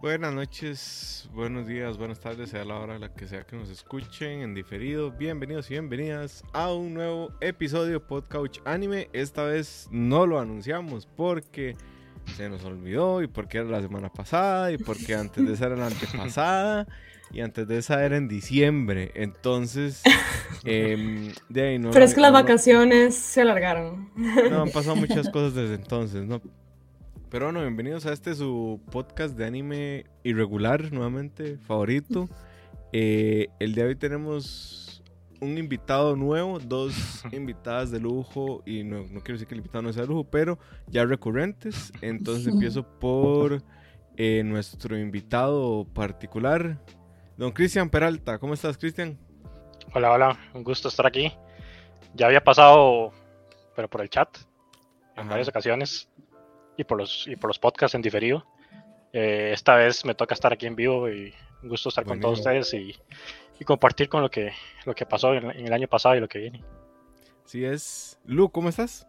Buenas noches, buenos días, buenas tardes, sea la hora a la que sea que nos escuchen en diferido. Bienvenidos y bienvenidas a un nuevo episodio Podcouch Anime. Esta vez no lo anunciamos porque se nos olvidó y porque era la semana pasada y porque antes de esa era la antepasada y antes de esa era en diciembre. Entonces, em, de ahí no. Pero es que las vacaciones se alargaron. No, han pasado muchas cosas desde entonces, ¿no? Pero bueno, bienvenidos a este su podcast de anime irregular, nuevamente, favorito. Eh, el día de hoy tenemos un invitado nuevo, dos invitadas de lujo, y no, no quiero decir que el invitado no sea de lujo, pero ya recurrentes. Entonces empiezo por eh, nuestro invitado particular, don Cristian Peralta. ¿Cómo estás, Cristian? Hola, hola, un gusto estar aquí. Ya había pasado, pero por el chat, en Ajá. varias ocasiones, y por los, y por los podcasts en diferido. Eh, esta vez me toca estar aquí en vivo y un gusto estar con todos Buenísimo. ustedes y, y compartir con lo que, lo que pasó en, en el año pasado y lo que viene. Sí es. Lu, ¿cómo estás?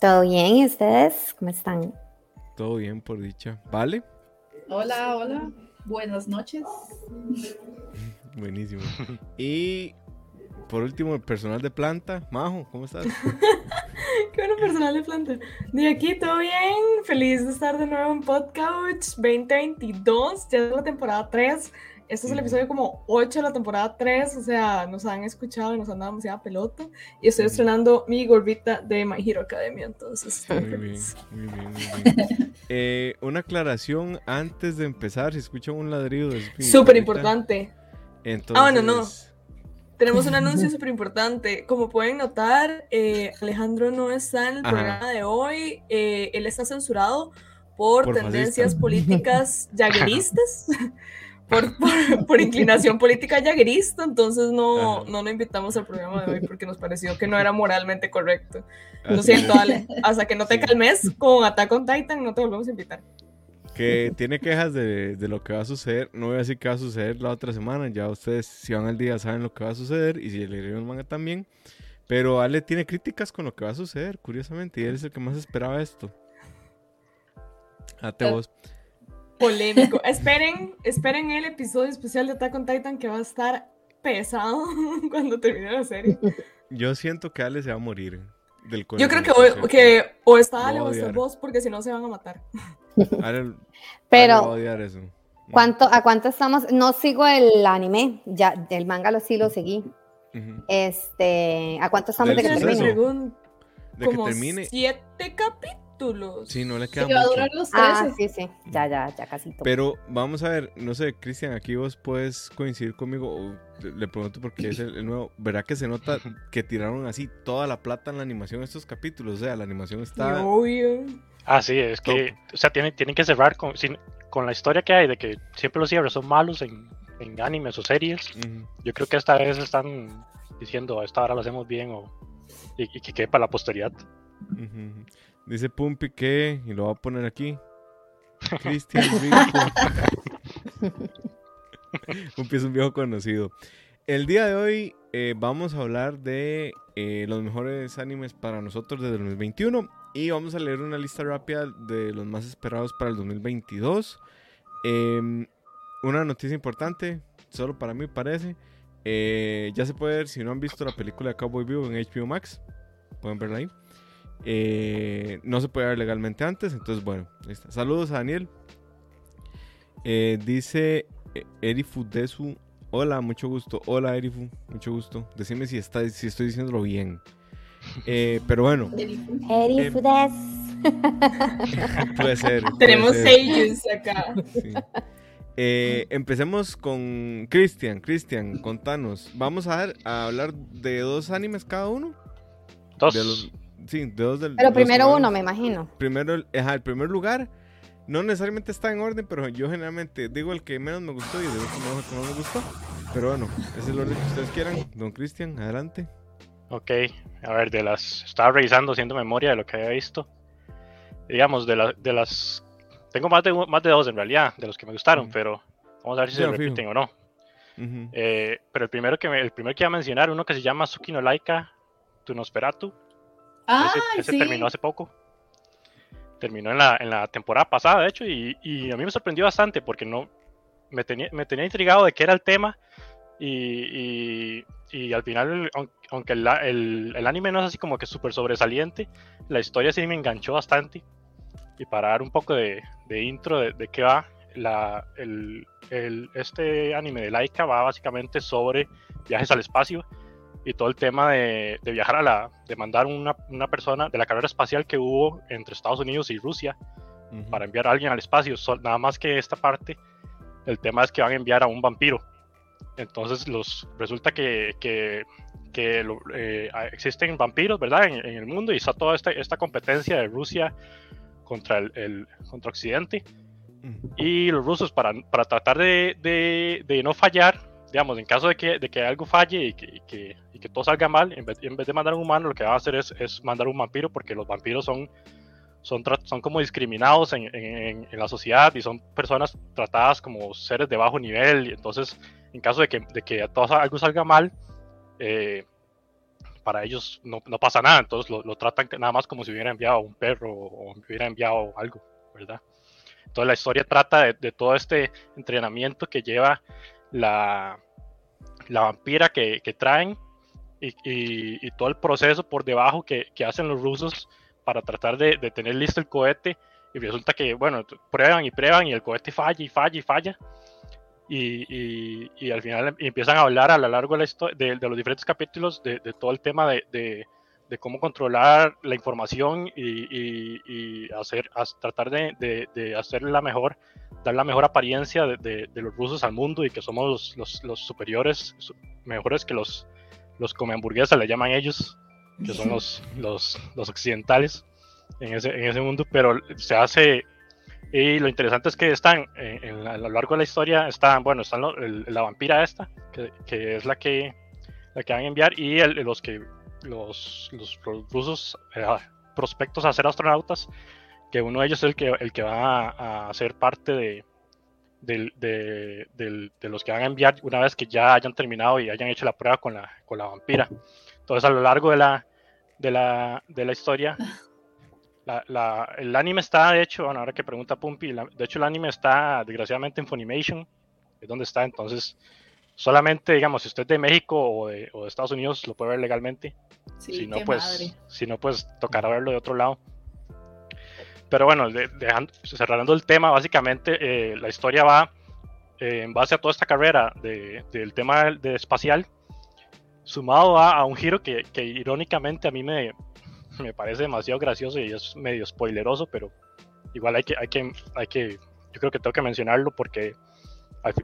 ¿Todo bien? ¿Y ustedes? ¿Cómo están? Todo bien, por dicha. ¿Vale? Hola, hola. Buenas noches. Buenísimo. Y por último, el personal de planta. Majo, ¿cómo estás? Qué bueno personal de planta. De aquí todo bien, feliz de estar de nuevo en Podcouch 2022, ya es la temporada 3. Este es el episodio como 8 de la temporada 3, o sea, nos han escuchado y nos han dado demasiada pelota. Y estoy estrenando mi gorrita de My Hero Academia, entonces Muy bien, muy bien, muy bien. Eh, una aclaración antes de empezar, si escuchan un ladrido Súper importante. Entonces, Ah, bueno, no. Tenemos un anuncio súper importante. Como pueden notar, eh, Alejandro no está en el Ajá. programa de hoy. eh, él está censurado por, Por tendencias fascista. políticas yagueristas, por, por- por inclinación política yaguerista. Entonces no, Ajá. no lo invitamos al programa de hoy porque nos pareció que no era moralmente correcto. Lo siento, Ale. Hasta que no te Sí. calmes con Attack on Titan, no te volvemos a invitar. Que tiene quejas de, de lo que va a suceder. No voy a decir qué va a suceder la otra semana. Ya ustedes, si van al día, saben lo que va a suceder. Y si leyeron el manga también. Pero Ale tiene críticas con lo que va a suceder, curiosamente. Y él es el que más esperaba esto. Ate Eh, vos. Polémico. esperen, esperen el episodio especial de Attack on Titan que va a estar pesado cuando termine la serie. Yo siento que Ale se va a morir. Del Yo creo que, o, que o está Ale o está vos porque si no se van a matar. Ale, Ale va a Pero, odiar eso. ¿cuánto, ¿a cuánto estamos? No sigo el anime, ya el manga lo sí lo seguí. Ujú. Este, ¿a cuánto estamos Del de que suceso. termine? Según De que termine. siete capítulos. Sí, no le Sí, queda va a mucho. durar los 13. Ah, sí, sí, ya, ya, ya casi todo. Pero vamos a ver, no sé, Cristian, aquí vos puedes coincidir conmigo. o le- pregunto porque es el, el nuevo. ¿Verdad que se nota que tiraron así toda la plata en la animación estos capítulos? O sea, la animación está. obvio. Ah, sí, es que, o sea, tienen, tienen que cerrar con, sin- con la historia que hay de que siempre los cierres son malos en, en animes o series. Yo creo que esta vez están diciendo, esta hora lo hacemos bien o, y, y que quede para la posteridad. Dice Pumpi que, y lo voy a poner aquí. Cristian. Pumpi es un viejo conocido. El día de hoy eh, vamos a hablar de eh, los mejores animes para nosotros desde el 2021 y vamos a leer una lista rápida de los más esperados para el 2022. Em, una noticia importante, solo para mí parece. eh, ya se puede ver, si no han visto la película de Cowboy Vivo en HBO Max, pueden verla ahí. Eh, no se puede ver legalmente antes, entonces bueno, ahí está. Saludos a Daniel. Eh, dice eh, Erifu Desu. Hola, mucho gusto. Hola Erifu, mucho gusto. Decime si, está, si estoy diciéndolo bien. Eh, pero bueno, Eri Fudes. puede ser. puede Tenemos sellos acá. Sí. Eh, empecemos con Cristian. Cristian, contanos. Vamos a, ver- a hablar de dos animes cada uno. Dos. De los, sí, de dos del. Pero primero van- uno, me imagino. Primero, el, ajá, el primer lugar. No necesariamente está en orden, pero yo generalmente digo el que menos me gustó y digo el que más me gustó. Pero bueno, ese es el orden que ustedes quieran. Don Cristian, adelante. Ok, a ver, de las. Estaba revisando, haciendo memoria de lo que había visto. Digamos, de, la- de las. Tengo más de, más de dos en realidad, de los que me gustaron, Ujú. pero vamos a ver si Ya, se fijo. repiten o no. Ujú. Eh, pero el primero, que me- el primero que iba a mencionar, uno que se llama Suki no Laika Tunosperatu. Ah, ese ese sí. terminó hace poco. terminó en la, en la temporada pasada, de hecho, y, y a mí me sorprendió bastante porque no me tenía, me tenía intrigado de qué era el tema y, y, y al final, aunque el, el, el, anime no es así como que súper sobresaliente, la historia sí me enganchó bastante. Y para dar un poco de, de intro de, de, qué va, la, el, el, este anime de Laika va básicamente sobre viajes al espacio y todo el tema de, de viajar a la, de mandar una, una, persona de la carrera espacial que hubo entre Estados Unidos y Rusia uh -huh. para enviar a alguien al espacio. So, nada más que esta parte, el tema es que van a enviar a un vampiro. Entonces los, resulta que, que, que lo, eh, existen vampiros, ¿verdad? En, en, el mundo y está toda esta, esta competencia de Rusia contra el, el contra Occidente. Y los rusos, para, para tratar de, de, de, no fallar, digamos, en caso de que, de que algo falle y que, y que, que todo salga mal, en vez, de mandar un humano, lo que van a hacer es, es mandar un vampiro, porque los vampiros son, son, son como discriminados en, en, la sociedad y son personas tratadas como seres de bajo nivel. Y entonces, en caso de que, de que todo, algo salga mal, eh, para ellos no, no, pasa nada, entonces lo, tratan nada más como si hubiera enviado un perro o hubiera enviado algo, ¿verdad? Entonces la historia trata de, todo este entrenamiento que lleva la, la vampira que traen y, y, y, todo el proceso por debajo que, que hacen los rusos para tratar de, de, tener listo el cohete y resulta que, bueno, prueban y prueban y el cohete falla y falla y falla y, y, y, al final empiezan a hablar a lo largo de, la de, de los diferentes capítulos de, todo el tema de, cómo controlar la información y, hacer, a, tratar de, hacer la mejor, dar la mejor apariencia de, los rusos al mundo y que somos los, los, los superiores, mejores que los, los come hamburguesas, le llaman ellos, que son los, los, los occidentales en ese, en ese mundo, pero se hace y lo interesante es que están, en, en, a lo largo de la historia, están, bueno, están lo, el, la vampira esta, que, que, es la que, la que van a enviar, y el, los que, los, los, los rusos eh, prospectos a ser astronautas, que uno de ellos es el que, el que va a, a ser parte de, de, de, de, de, los que van a enviar una vez que ya hayan terminado y hayan hecho la prueba con la, con la vampira. Entonces, a lo largo de la, de la, de la historia, la, la, el anime está, de hecho, bueno, ahora que pregunta Pumpi, la, de hecho el anime está desgraciadamente en Funimation, es donde está, entonces solamente, digamos, si usted es de México o de, o de Estados Unidos, lo puede ver legalmente. Sí, si no, pues, madre. si no, pues tocará verlo de otro lado. Pero bueno, de, dejando, cerrando el tema, básicamente eh, la historia va eh, en base a toda esta carrera de, del tema espacial, sumado a, un giro que, irónicamente a mí me, me parece demasiado gracioso y es medio spoileroso, pero igual hay que, hay que, hay que, yo creo que tengo que mencionarlo porque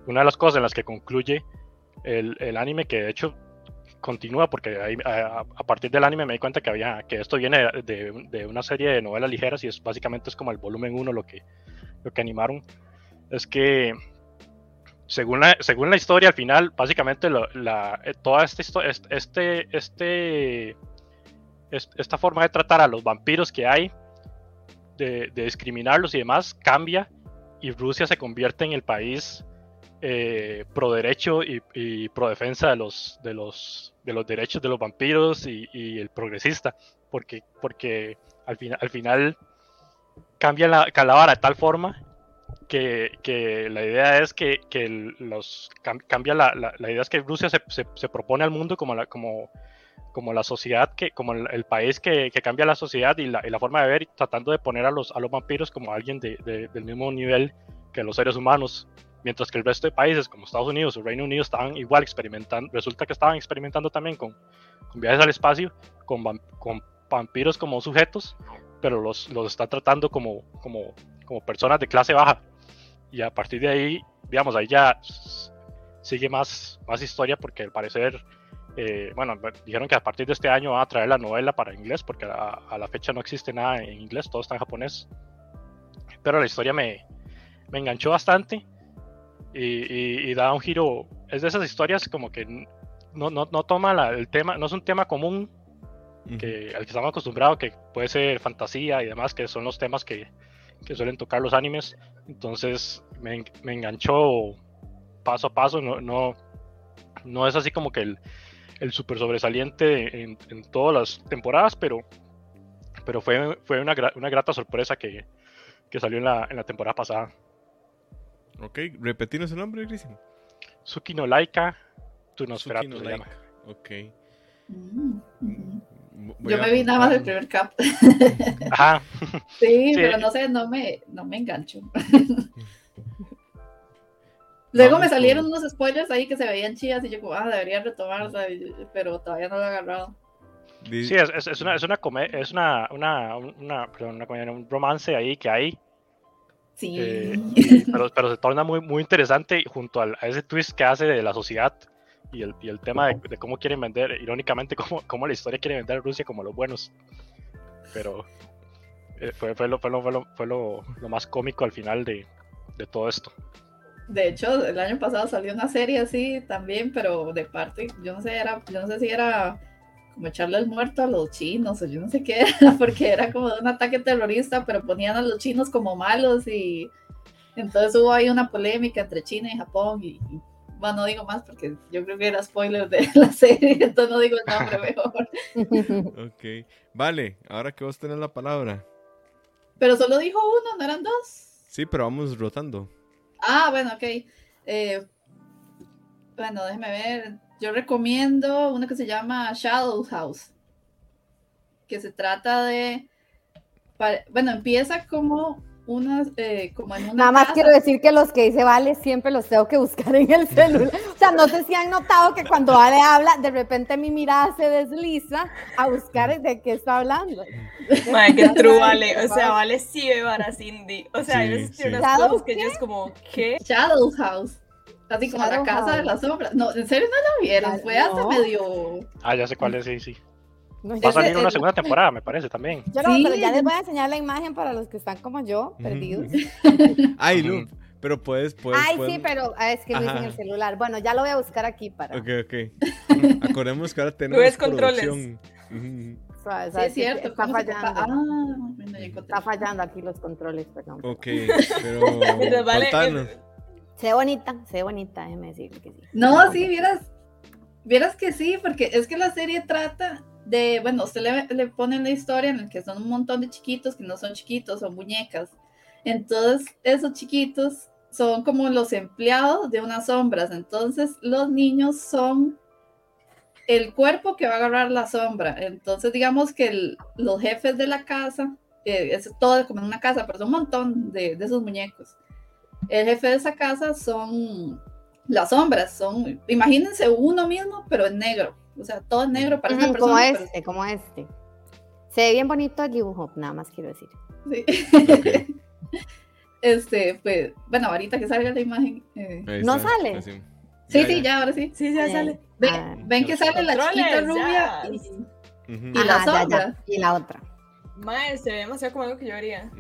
una de las cosas en las que concluye el anime, que de hecho continúa, porque a, partir del anime me di cuenta que había, que esto viene de, de, una serie de novelas ligeras y es básicamente es como el volumen 1 lo que, lo que animaron, es que según la, según la historia al final, básicamente la, toda esta este, este esta forma de tratar a los vampiros que hay, de, de discriminarlos y demás, cambia y Rusia se convierte en el país eh, pro derecho y, y, pro defensa de los, de los, de los derechos de los vampiros y, el progresista, porque, porque al, final al final cambia la calavera de tal forma que, que, la idea es que, que los cambia la, la, idea es que Rusia se, se, propone al mundo como la, como como la sociedad, que, como el, país que, que, cambia la sociedad y la, y la, forma de ver, tratando de poner a los, a los vampiros como alguien de, del mismo nivel que los seres humanos, mientras que el resto de países como Estados Unidos o Reino Unido estaban igual experimentando, resulta que estaban experimentando también con, con viajes al espacio, con, con, vampiros como sujetos, pero los, los están tratando como, como, como personas de clase baja. Y a partir de ahí, digamos, ahí ya sigue más, más historia porque al parecer eh, bueno, dijeron que a partir de este año van a traer la novela para inglés, porque a, a, la fecha no existe nada en inglés, todo está en japonés. Pero la historia me, me enganchó bastante y, y, y, da un giro. Es de esas historias como que no, no, no toma la, el tema, no es un tema común que, al que estamos acostumbrados, que puede ser fantasía y demás, que son los temas que, que suelen tocar los animes. Entonces me, me enganchó paso a paso, no, no, no es así como que el, el super sobresaliente en, en, todas las temporadas, pero, pero fue, fue una, una grata sorpresa que, que salió en la, en la temporada pasada. Ok, repetimos el nombre, Cristian. Suki no Laika, tu Nosferatu no se Laika. llama. Ok. Mm, Yo a me vi nada más el apuntarlo. primer cap. Ajá, Sí, Sí. pero no sé, no me, no me engancho. Luego Vamos me salieron con- unos spoilers ahí que se veían chidas y yo como, ah, debería retomarla, y- pero todavía no lo he agarrado. Sí, es, es, es una, es una, come- es una, una, una, perdón, una comedia, un romance ahí que hay, Sí. eh, y- pero, pero se torna muy, muy interesante junto al- a ese twist que hace de la sociedad y el, y el tema de, de cómo quieren vender, irónicamente, cómo, cómo la historia quiere vender a Rusia como los buenos. Pero eh, fue, fue, lo, fue, lo, fue, lo, fue lo- lo más cómico al final de, de todo esto. De hecho, el año pasado salió una serie así también, pero de parte, yo no sé, era, yo no sé si era como echarle el muerto a los chinos o yo no sé qué era, porque era como de un ataque terrorista, pero ponían a los chinos como malos y entonces hubo ahí una polémica entre China y Japón y, y, bueno, no digo más porque yo creo que era spoiler de la serie, entonces no digo el nombre mejor. Ok. Vale, ahora que vos tenés la palabra. Pero solo dijo uno, no eran dos. Sí, pero vamos rotando. Ah, bueno, ok. Eh, bueno, déjeme ver. Yo recomiendo uno que se llama Shadow House, que se trata de, bueno, empieza como una, eh, como en una Nada más casa. quiero decir que los que dice Vale siempre los tengo que buscar en el celular. O sea, no sé si han notado que cuando Vale habla, de repente mi mirada se desliza a buscar de qué está hablando. Madre, qué true, vale. O sea, vale sí ve a Cindy. O sea, hay veces unas ¿Shadow cosas que yo es como, ¿qué? Shadow House, así como la Shadow casa de las sombras. No, en serio no la vieron, fue hasta no. medio. Ah, ya sé cuál es, sí, sí. No, Va a salir una el- segunda temporada, me parece, también. yo no, Sí, pero ya les voy a enseñar la imagen para los que están como yo, perdidos. Ay. Lu, pero puedes, puedes. Ay, sí, pueden- pero ah, es que lo hice en el celular. Bueno, ya lo voy a buscar aquí para. Ok, ok. Acordemos que ahora tenemos ves controles. producción. Suave, Sí, es sí, cierto. Está ¿cómo se fallando. Ah, bueno. Está fallando aquí los controles, perdón. Ok, pero. Mientras vale, eh, Se ve bonita, se ve bonita, déjeme decirle que sí. No, sí, vieras, vieras que sí, porque es que la serie trata de, bueno, usted le, le pone la historia en la que son un montón de chiquitos que no son chiquitos, son muñecas. Entonces, esos chiquitos son como los empleados de unas sombras. Entonces, los niños son el cuerpo que va a agarrar la sombra. Entonces, digamos que el- los jefes de la casa, eh, es todo como en una casa, pero son un montón de, de esos muñecos. El jefe de esa casa son las sombras, son, imagínense uno mismo, pero en negro. O sea, todo en negro parece una Ujú, como persona. pero- este, como este. Se ve bien bonito el dibujo, nada más quiero decir. sí. Este, pues, bueno, ahorita que salga la imagen. eh, ¿No está, sale? así. Sí, sí, ya, ahora sí. Sí, ya sale. Ven, ah, ven que sale la chiquita rubia y, la Ajá, ya, ya. sombra. Y la otra. Mae, se ve demasiado como algo que yo haría.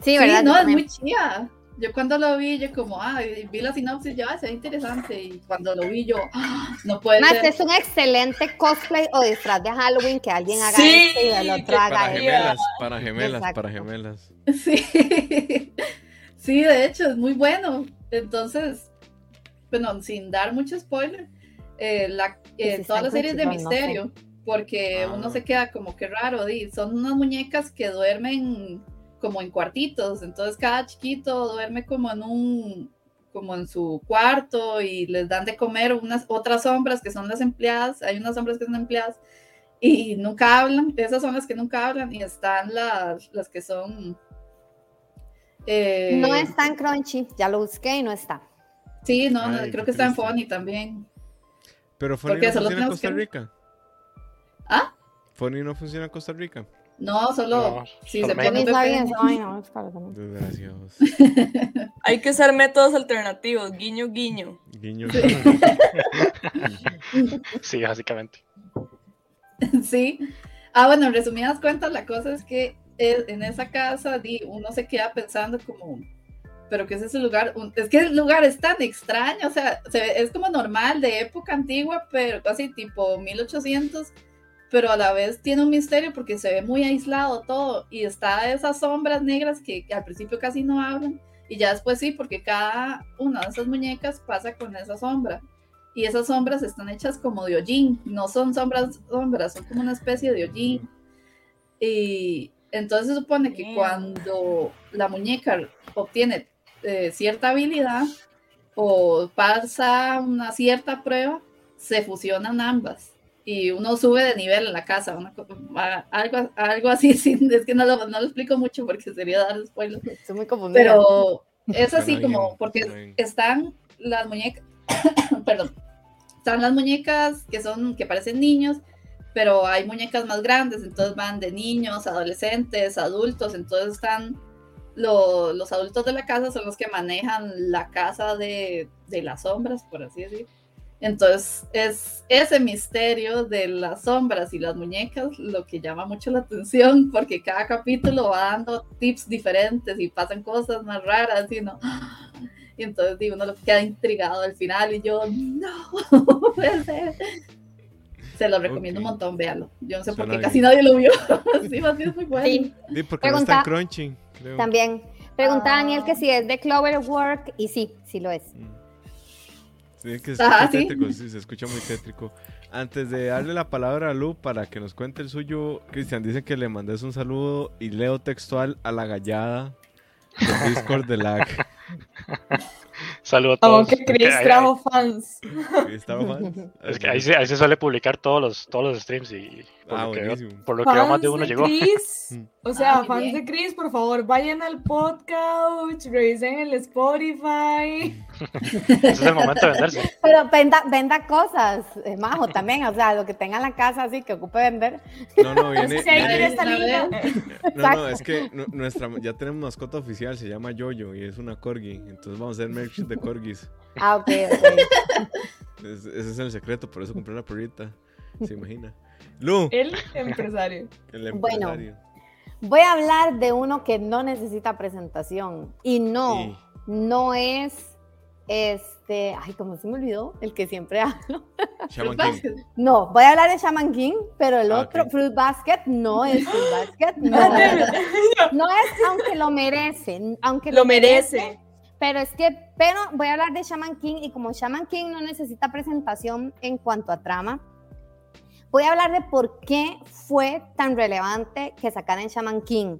Sí, Sí, ¿verdad? no, es muy chida. Yo cuando lo vi, yo como, ah, vi la sinopsis, yo, ah, se ve interesante. Y cuando lo vi, yo, ah, no puede Más, ser. es un excelente cosplay o disfraz de Halloween que alguien haga Sí, este y el otro haga Para gemelas, para gemelas, Exacto. para gemelas. Sí. sí, de hecho, es muy bueno. Entonces, bueno, sin dar mucho spoiler, eh, la, eh, si toda está la en serie es de Crunchyroll, no sé. misterio, porque Ah. uno se queda como que raro, son unas muñecas que duermen como en cuartitos, entonces cada chiquito duerme como en un como en su cuarto y les dan de comer unas otras sombras que son las empleadas, hay unas sombras que son empleadas y nunca hablan, esas son las que nunca hablan y están las, las que son eh, No está en Crunchy, ya lo busqué y no está. Sí, no, no, Ay, creo que está en. Funny también. Pero Funny Porque no solo funciona en tenemos Costa que- Rica. ¿Ah? Funny no funciona en Costa Rica. No, solo No, si se México. pone Yo ni sabía VPN. eso. Ay, no, es caro también. Desgraciados. Hay que usar métodos alternativos. Guiño, guiño. Guiño. Sí, básicamente. Sí. Ah, bueno, en resumidas cuentas, la cosa es que en esa casa di, uno se queda pensando como, pero ¿qué es ese lugar? Un- es que el lugar es tan extraño, o sea, se ve- es como normal, de época antigua, pero casi tipo 1800, pero a la vez tiene un misterio porque se ve muy aislado todo y está esas sombras negras que al principio casi no hablan y ya después sí, porque cada una de esas muñecas pasa con esa sombra. Y esas sombras están hechas como de hollín, no son sombras, sombras, son como una especie de hollín. Y Entonces se supone que cuando la muñeca obtiene eh, cierta habilidad o pasa una cierta prueba, se fusionan ambas y uno sube de nivel en la casa, una algo, algo así, sin, es que no lo, no lo explico mucho porque sería dar spoiler, Estoy muy confundida. pero es así como, porque bien. están las muñecas, perdón, están las muñecas que son, que parecen niños, pero hay muñecas más grandes, entonces van de niños, adolescentes, adultos, entonces están lo- los adultos de la casa son los que manejan la casa de, de las sombras, por así decir. Entonces es ese misterio de las sombras y las muñecas lo que llama mucho la atención, porque cada capítulo va dando tips diferentes y pasan cosas más raras, y no. Y entonces digo, uno lo queda intrigado al final y yo, no, puede ser. Se lo recomiendo un montón, véalo. Yo no sé por qué casi nadie lo vio. sí, más bien es muy bueno. Sí, Sí, porque no está en creo. también. Pregunta Ah. Daniel que si es de Cloverwork y sí, sí lo es. Mm. Sí, que se sí. tétrico, sí, se escucha muy tétrico. Antes de darle la palabra a Lu para que nos cuente el suyo, Cristian dice que le mandes un saludo y leo textual a la gallada del Discord de lag. Saludos a todos. Como que Porque Chris trajo fans. Ahí estaba fans. Es que ahí se, ahí se suele publicar todos los, todos los streams y por, Ah, lo, que por lo que veo más Fans de uno llegó. Chris, o sea, Ah, fans bien. de Chris, por favor, vayan al podcast, revisen el Spotify. Ese es el momento de venderse. Pero venda, venda cosas, eh, Majo, también. O sea, lo que tenga en la casa, así que ocupe vender. No, no, viene. hay viene- en esta liga. No, no, es que nu- nuestra, ya tenemos mascota oficial, se llama Yoyo y es una corgi. Entonces vamos a hacer merch de corgis. Ah, ok, ok. Es- ese es el secreto, por eso compré la perrita. Se imagina. Lu, El empresario. el Bueno. empresario. Voy a hablar de uno que no necesita presentación. Y no, no es este. Ay, ¿cómo se me olvidó? El que siempre hablo. Shaman Fruit King. Basket. No, voy a hablar de Shaman King, pero el Ah, otro, ok. Fruit Basket, no es Fruit Basket. No, no es aunque lo merece. Aunque Lo merece. Pero es que, pero voy a hablar de Shaman King y como Shaman King no necesita presentación en cuanto a trama, voy a hablar de por qué fue tan relevante que sacaran Shaman King.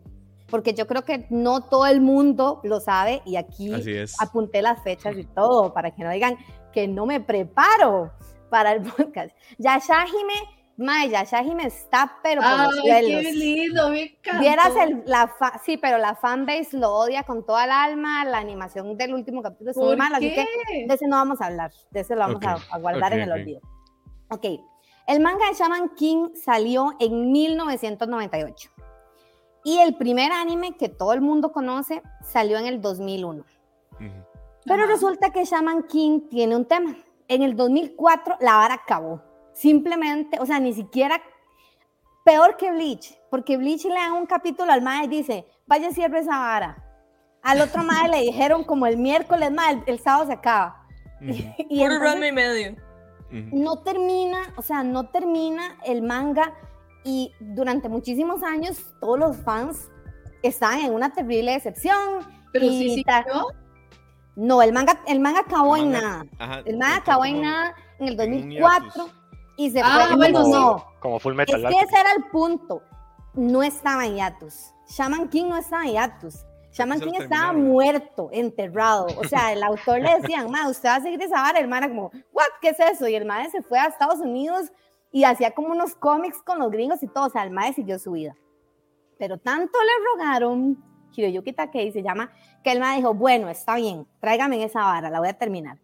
Porque yo creo que no todo el mundo lo sabe y aquí apunté las fechas y todo para que no digan que no me preparo para el podcast. Yashahime, Mae, Yashahime está pero por los Ay, suelos. qué lindo, me encanta. Vieras el, la fa- sí, pero la fanbase lo odia con toda el alma, la animación del último capítulo es muy ¿Por mala, así que de ese no vamos a hablar, de ese lo vamos a, Ok, a guardar ok, en el ok. olvido. Ok, el manga de Shaman King salió en 1998 y el primer anime que todo el mundo conoce salió en el 2001. Ujú. Pero Ajá. resulta que Shaman King tiene un tema. En el 2004 la vara acabó. Simplemente, o sea, ni siquiera peor que Bleach, porque Bleach le dan un capítulo al mae y dice, vaya cierre esa vara. Al otro mae le dijeron como el miércoles, mae, el, el sábado se acaba. Ujú. Y Puro entonces run y medio. No termina, o sea, no termina el manga y durante muchísimos años todos los fans están en una terrible decepción. Pero y sí, sí, ¿no? No, el manga, el manga acabó El en manga- nada. Ajá, El manga acabó en como- nada en el en un 2004 hiatus. y se Ah, fue. bueno, no, sí. Como Full es Metal que Alchemist. ese era el punto. No estaba en hiatus. Shaman King no estaba en hiatus. Shaman King estaba muerto, enterrado. O sea, el autor le decían, ma, usted va a seguir esa vara. El man como, what, ¿qué es eso? Y el man se fue a Estados Unidos y hacía como unos cómics con los gringos y todo. O sea, el man siguió su vida. Pero tanto le rogaron, Hiroyuki Takei se llama, que el man dijo, bueno, está bien, tráigame esa vara, la voy a terminar.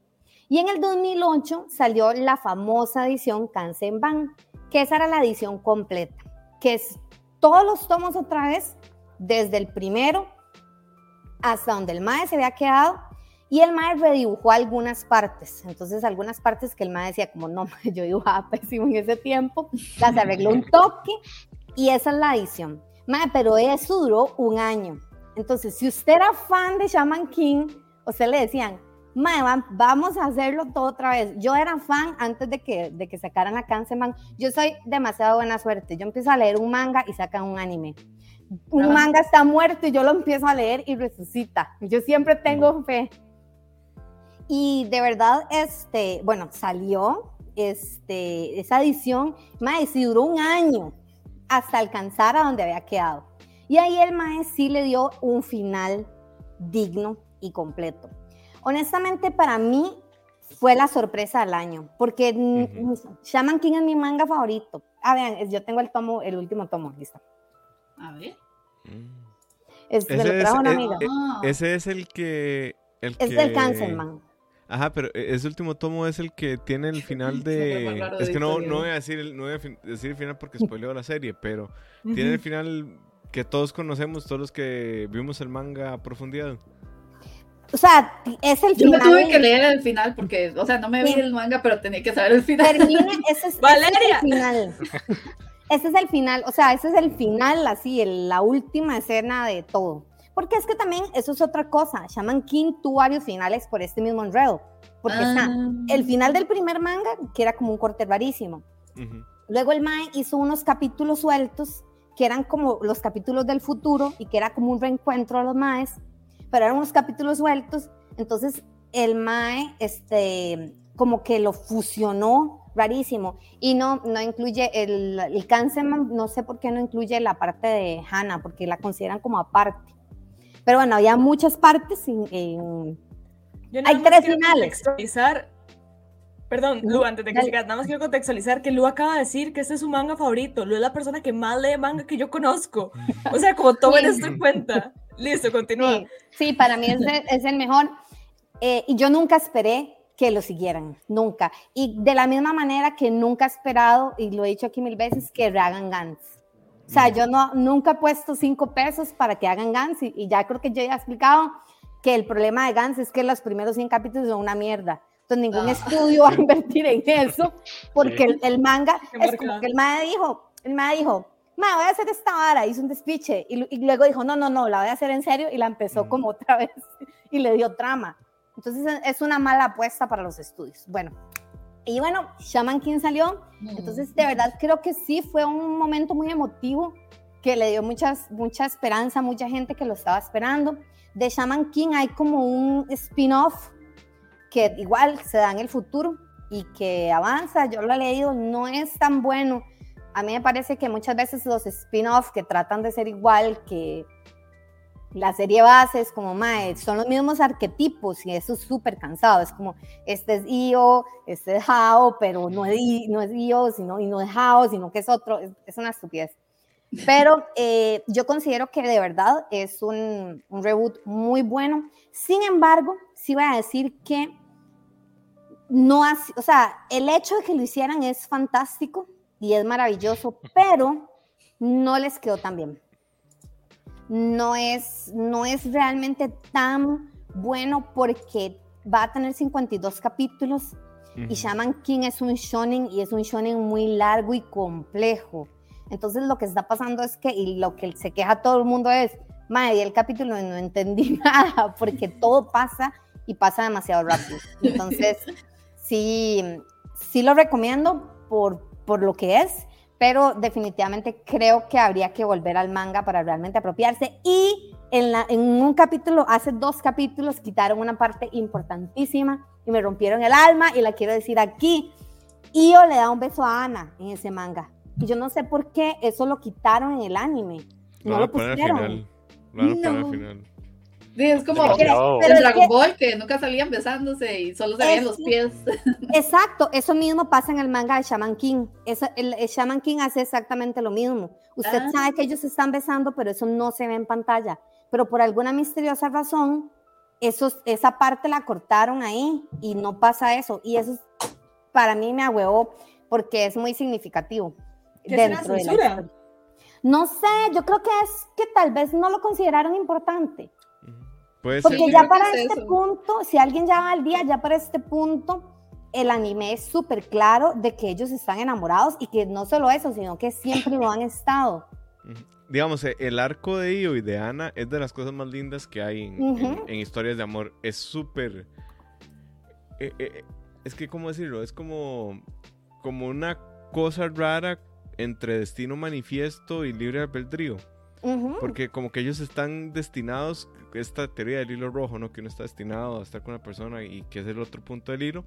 Y en el 2008 salió la famosa edición Kansenban, que esa era la edición completa, que es todos los tomos otra vez, desde el primero hasta donde el mae se había quedado, y el mae redibujó algunas partes. Entonces, algunas partes que el mae decía, como no, yo dibujaba pésimo en ese tiempo, las arregló un toque, y esa es la edición. Mae, pero eso duró un año. Entonces, si usted era fan de Shaman King, se le decían, Mae, va- vamos a hacerlo todo otra vez. Yo era fan antes de que, de que sacaran la Kansenban. Yo soy demasiado buena suerte. Yo empiezo a leer un manga y sacan un anime. Un manga está muerto y yo lo empiezo a leer y resucita. Yo siempre tengo fe. Y de verdad, este, bueno, salió este, esa edición, mae, sí duró un año hasta alcanzar a donde había quedado. Y ahí el mae sí le dio un final digno y completo. Honestamente, para mí fue la sorpresa del año, porque Shaman King es mi manga favorito. Ah, vean, yo tengo el tomo, el último tomo, listo. A ver. Mm. Es, Ese, lo es, trajo una eh, amiga. eh, Ah. ese es el que... El es que... del Cancelman. Ajá, pero e- ese último tomo es el que tiene el final de... Es que no, no voy a decir el, no voy a fin- decir el final porque spoileo la serie, pero tiene el final que todos conocemos, todos los que vimos el manga a profundidad. O sea, es el Yo me final. tuve que leer el final porque, o sea, no me vi Sí. el manga, pero tenía que saber el final. Termina, ese es, Valeria. ese es el final. Ese es el final, o sea, ese es el final, así, el- la última escena de todo. Porque es que también eso es otra cosa. Shaman King tuvo varios finales por este mismo enredo. Porque está Ah. el final del primer manga, que era como un corte rarísimo. Luego el Mae hizo unos capítulos sueltos, que eran como los capítulos del futuro y que era como un reencuentro de los Maes, pero eran unos capítulos sueltos. Entonces el Mae, este, como que lo fusionó rarísimo y no, no incluye el, el Cancelman, no sé por qué no incluye la parte de Hannah, porque la consideran como aparte. Pero bueno, había muchas partes en- en, Yo Hay tres finales. contextualizar. Perdón, Lu, antes de que sigas, nada más quiero contextualizar que Lu acaba de decir que este es su manga favorito. Lu es la persona que más lee manga que yo conozco. O sea, como tomen Sí. esto en cuenta. Listo, continúa. Sí, sí, para mí es el, es el mejor. Eh, y yo nunca esperé que lo siguieran, nunca. Y de la misma manera que nunca he esperado, y lo he dicho aquí mil veces, que hagan Gans. O sea, yo no, nunca he puesto cinco pesos para que hagan Gans, y, y ya creo que yo ya he explicado que el problema de Gans es que los primeros 100 capítulos son una mierda. Entonces ningún Ah. estudio va a invertir en eso, porque el, el manga es como que el MAE dijo, el MAE dijo, ma, voy a hacer esta vara, hizo un despiche, y, y luego dijo, no, no, no, la voy a hacer en serio, y la empezó Mm. como otra vez, y le dio trama. Entonces es- es una mala apuesta para los estudios. Bueno, y bueno, Shaman King salió, entonces de verdad creo que sí fue un momento muy emotivo, que le dio muchas, mucha esperanza a mucha gente que lo estaba esperando. De Shaman King hay como un spin-off que igual se da en el futuro y que avanza, yo lo he leído, no es tan bueno. A mí me parece que muchas veces los spin-off que tratan de ser igual que la serie base es como, mae, son los mismos arquetipos y eso es súper cansado. Es como, este es Io, este es Hao, pero no es, no es Io, sino, y no es Hao, sino que es otro. Es, es una estupidez. Pero eh, yo considero que de verdad es un, un reboot muy bueno. Sin embargo, sí voy a decir que no hace, o sea, el hecho de que lo hicieran es fantástico y es maravilloso, pero no les quedó tan bien. No es, no es realmente tan bueno porque va a tener 52 capítulos y Ujú. Shaman King es un shonen y es un shonen muy largo y complejo. Entonces lo que está pasando es que, y lo que se queja todo el mundo es, madre, el capítulo no entendí nada porque todo pasa y pasa demasiado rápido. Entonces, sí, sí lo recomiendo por, por lo que es, pero definitivamente creo que habría que volver al manga para realmente apropiarse. Y en, la- en un capítulo, hace dos capítulos, quitaron una parte importantísima y me rompieron el alma y la quiero decir aquí. Io le da un beso a Ana en ese manga. Y yo no sé por qué eso lo quitaron en el anime. Lo No lo a poner al pusieron. final. Lo poner al No. final. Sí, es como Demasiado. Pero en es Dragon que- Ball, que nunca salían besándose y solo se veían Es los pies. Exacto, eso mismo pasa en el manga de Shaman King. Eso- el, el Shaman King hace exactamente lo mismo. Usted Ah. sabe que ellos se están besando, pero eso no se ve en pantalla. Pero por alguna misteriosa razón, esos, esa parte la cortaron ahí y no pasa eso. Y eso es- para mí me ahuevó porque es muy significativo. ¿Qué dentro de la censura? historia. No sé, yo creo que es que tal vez no lo consideraron importante. Puede Porque ser. Ya para es este eso. punto, si alguien ya va al día, ya para este punto, el anime es súper claro de que ellos están enamorados y que no solo eso, sino que siempre lo han estado. Digamos, eh, el arco de Io y de Ana es de las cosas más lindas que hay en, en- Ujú. en historias de amor. Es súper. eh, eh, es que, ¿cómo decirlo? Es como, como una cosa rara entre destino manifiesto y libre albedrío. Ujú. Porque como que ellos están destinados, esta teoría del hilo rojo, ¿no? Que uno está destinado a estar con una persona y que es el otro punto del hilo,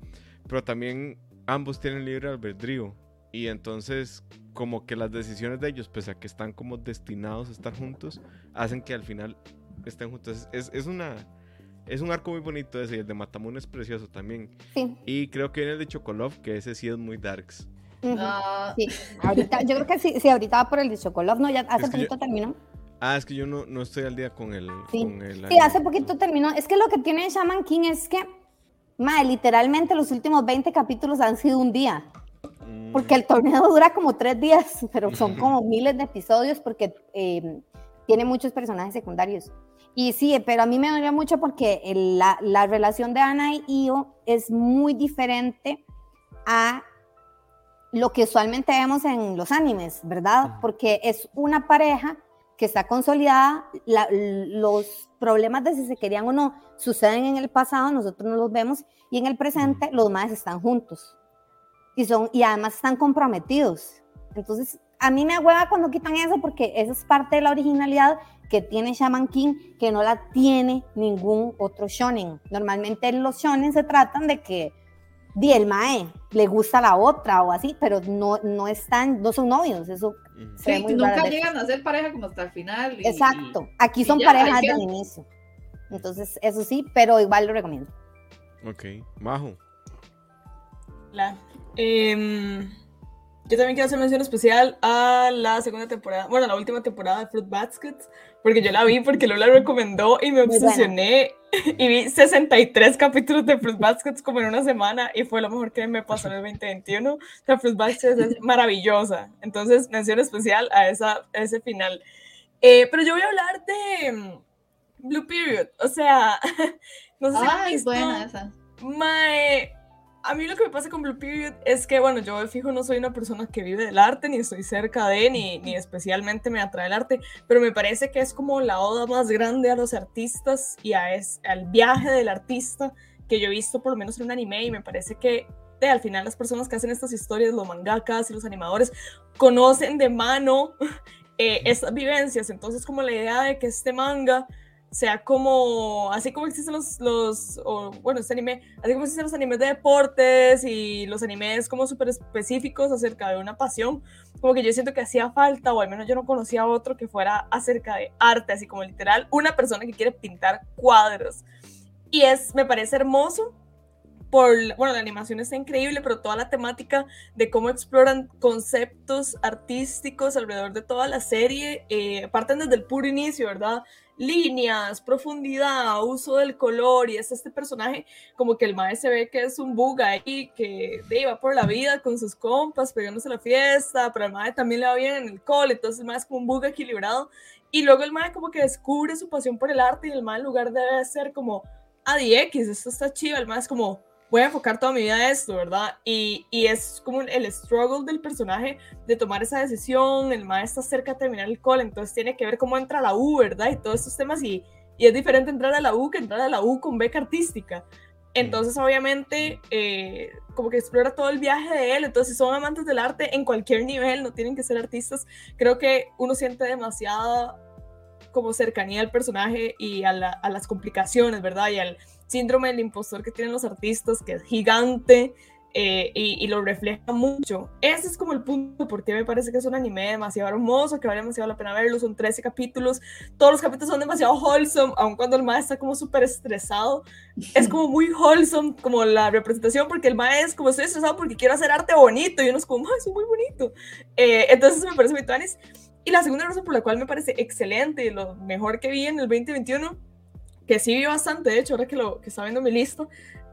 pero también ambos tienen libre albedrío. y entonces como que las decisiones de ellos, pese a que están como destinados a estar juntos, hacen que al final estén juntos. Es, es una... Es un arco muy bonito ese, y el de Matamun es precioso también. Sí. Y creo que viene el de Chocolov, que ese sí es muy darks. Ah, Sí, ahorita, yo creo que sí, sí, ahorita va por el de Chocolov, ¿no? Ya hace que yo- poquito terminó. Ah, es que yo no, no estoy al día con el, Sí. con el Sí, hace poquito terminó. Es que lo que tiene Shaman King es que, madre, literalmente los últimos 20 capítulos han sido un día. Mm, Porque el torneo dura como tres días, pero son como miles de episodios porque eh, tiene muchos personajes secundarios. Y sí, pero a mí me dolió mucho porque el- la, la relación de Ana y Io es muy diferente a lo que usualmente vemos en los animes, ¿verdad? Porque es una pareja que está consolidada, la- los problemas de si se querían o no suceden en el pasado, nosotros no los vemos, y en el presente los más están juntos y, son, y además están comprometidos. Entonces, a mí me hueva cuando quitan eso porque esa es parte de la originalidad que tiene Shaman King, que no la tiene ningún otro shonen. Normalmente los shonen se tratan de que di el mae le gusta la otra o así, pero no, no están, no son novios, eso ujú. se ve sí, muy nunca llegan a ser pareja como hasta el final. y- Exacto, aquí y son ya, parejas desde el inicio. Entonces, eso sí, pero igual lo recomiendo. Ok, bajo. La- em, yo también quiero hacer mención especial a la segunda temporada, bueno, la última temporada de Fruit Baskets, porque yo la vi porque Lola recomendó y me obsesioné y vi 63 capítulos de Fruit Baskets como en una semana y fue lo mejor que me pasó en el 2021. O sea, Fruit Baskets es maravillosa. Entonces, mención especial a, esa, a ese final. Eh, pero yo voy a hablar de mm, Blue Period. O sea, no sé si han Ay, visto- buena esa. Mae, a mí lo que me pasa con Blue Period es que, bueno, yo fijo no soy una persona que vive del arte, ni estoy cerca de, ni, ni especialmente me atrae el arte, pero me parece que es como la oda más grande a los artistas y a es, al viaje del artista que yo he visto por lo menos en un anime y me parece que de, al final las personas que hacen estas historias, los mangakas y los animadores, conocen de mano eh, estas vivencias, entonces como la idea de que este manga sea como, así como existen los, los o, bueno, este anime, así como existen los animes de deportes y los animes como súper específicos acerca de una pasión, como que yo siento que hacía falta, o al menos yo no conocía otro que fuera acerca de arte, así como literal, una persona que quiere pintar cuadros. Y es, me parece hermoso, por, bueno, la animación está increíble, pero toda la temática de cómo exploran conceptos artísticos alrededor de toda la serie, eh, parten desde el puro inicio, ¿verdad? Líneas, profundidad, uso del color y es este personaje como que el mae se ve que es un bug ahí que de, va por la vida con sus compas, pegándose la fiesta, pero el mae también le va bien en el cole, entonces el mae es como un bug equilibrado. Y luego el mae como que descubre su pasión por el arte y el mae en lugar de ser como ADX, esto está chido, el mae es como voy a enfocar toda mi vida a esto, ¿verdad? Y, y es como el struggle del personaje de tomar esa decisión, el maestro está cerca de terminar el cole, entonces tiene que ver cómo entra a la U, ¿verdad? Y todos estos temas, y, y es diferente entrar a la U que entrar a la U con beca artística. Entonces, obviamente, eh, como que explora todo el viaje de él. Entonces, si son amantes del arte en cualquier nivel, no tienen que ser artistas, creo que uno siente demasiada como cercanía al personaje y a, la, a las complicaciones, ¿verdad? Y al, síndrome del impostor que tienen los artistas, que es gigante eh, y, y, lo refleja mucho. Ese es como el punto porque me parece que es un anime demasiado hermoso, que vale demasiado la pena verlo. Son 13 capítulos, todos los capítulos son demasiado wholesome, aun cuando el maestro está como súper estresado. Es como muy wholesome, como la representación, porque el maestro es como estoy estresado porque quiero hacer arte bonito y uno es como, es muy bonito. Eh, entonces me parece muy tuanis. Y la segunda razón por la cual me parece excelente y lo mejor que vi en el 2021 que sí vi bastante, de hecho, ahora que, lo, que está viendo mi lista,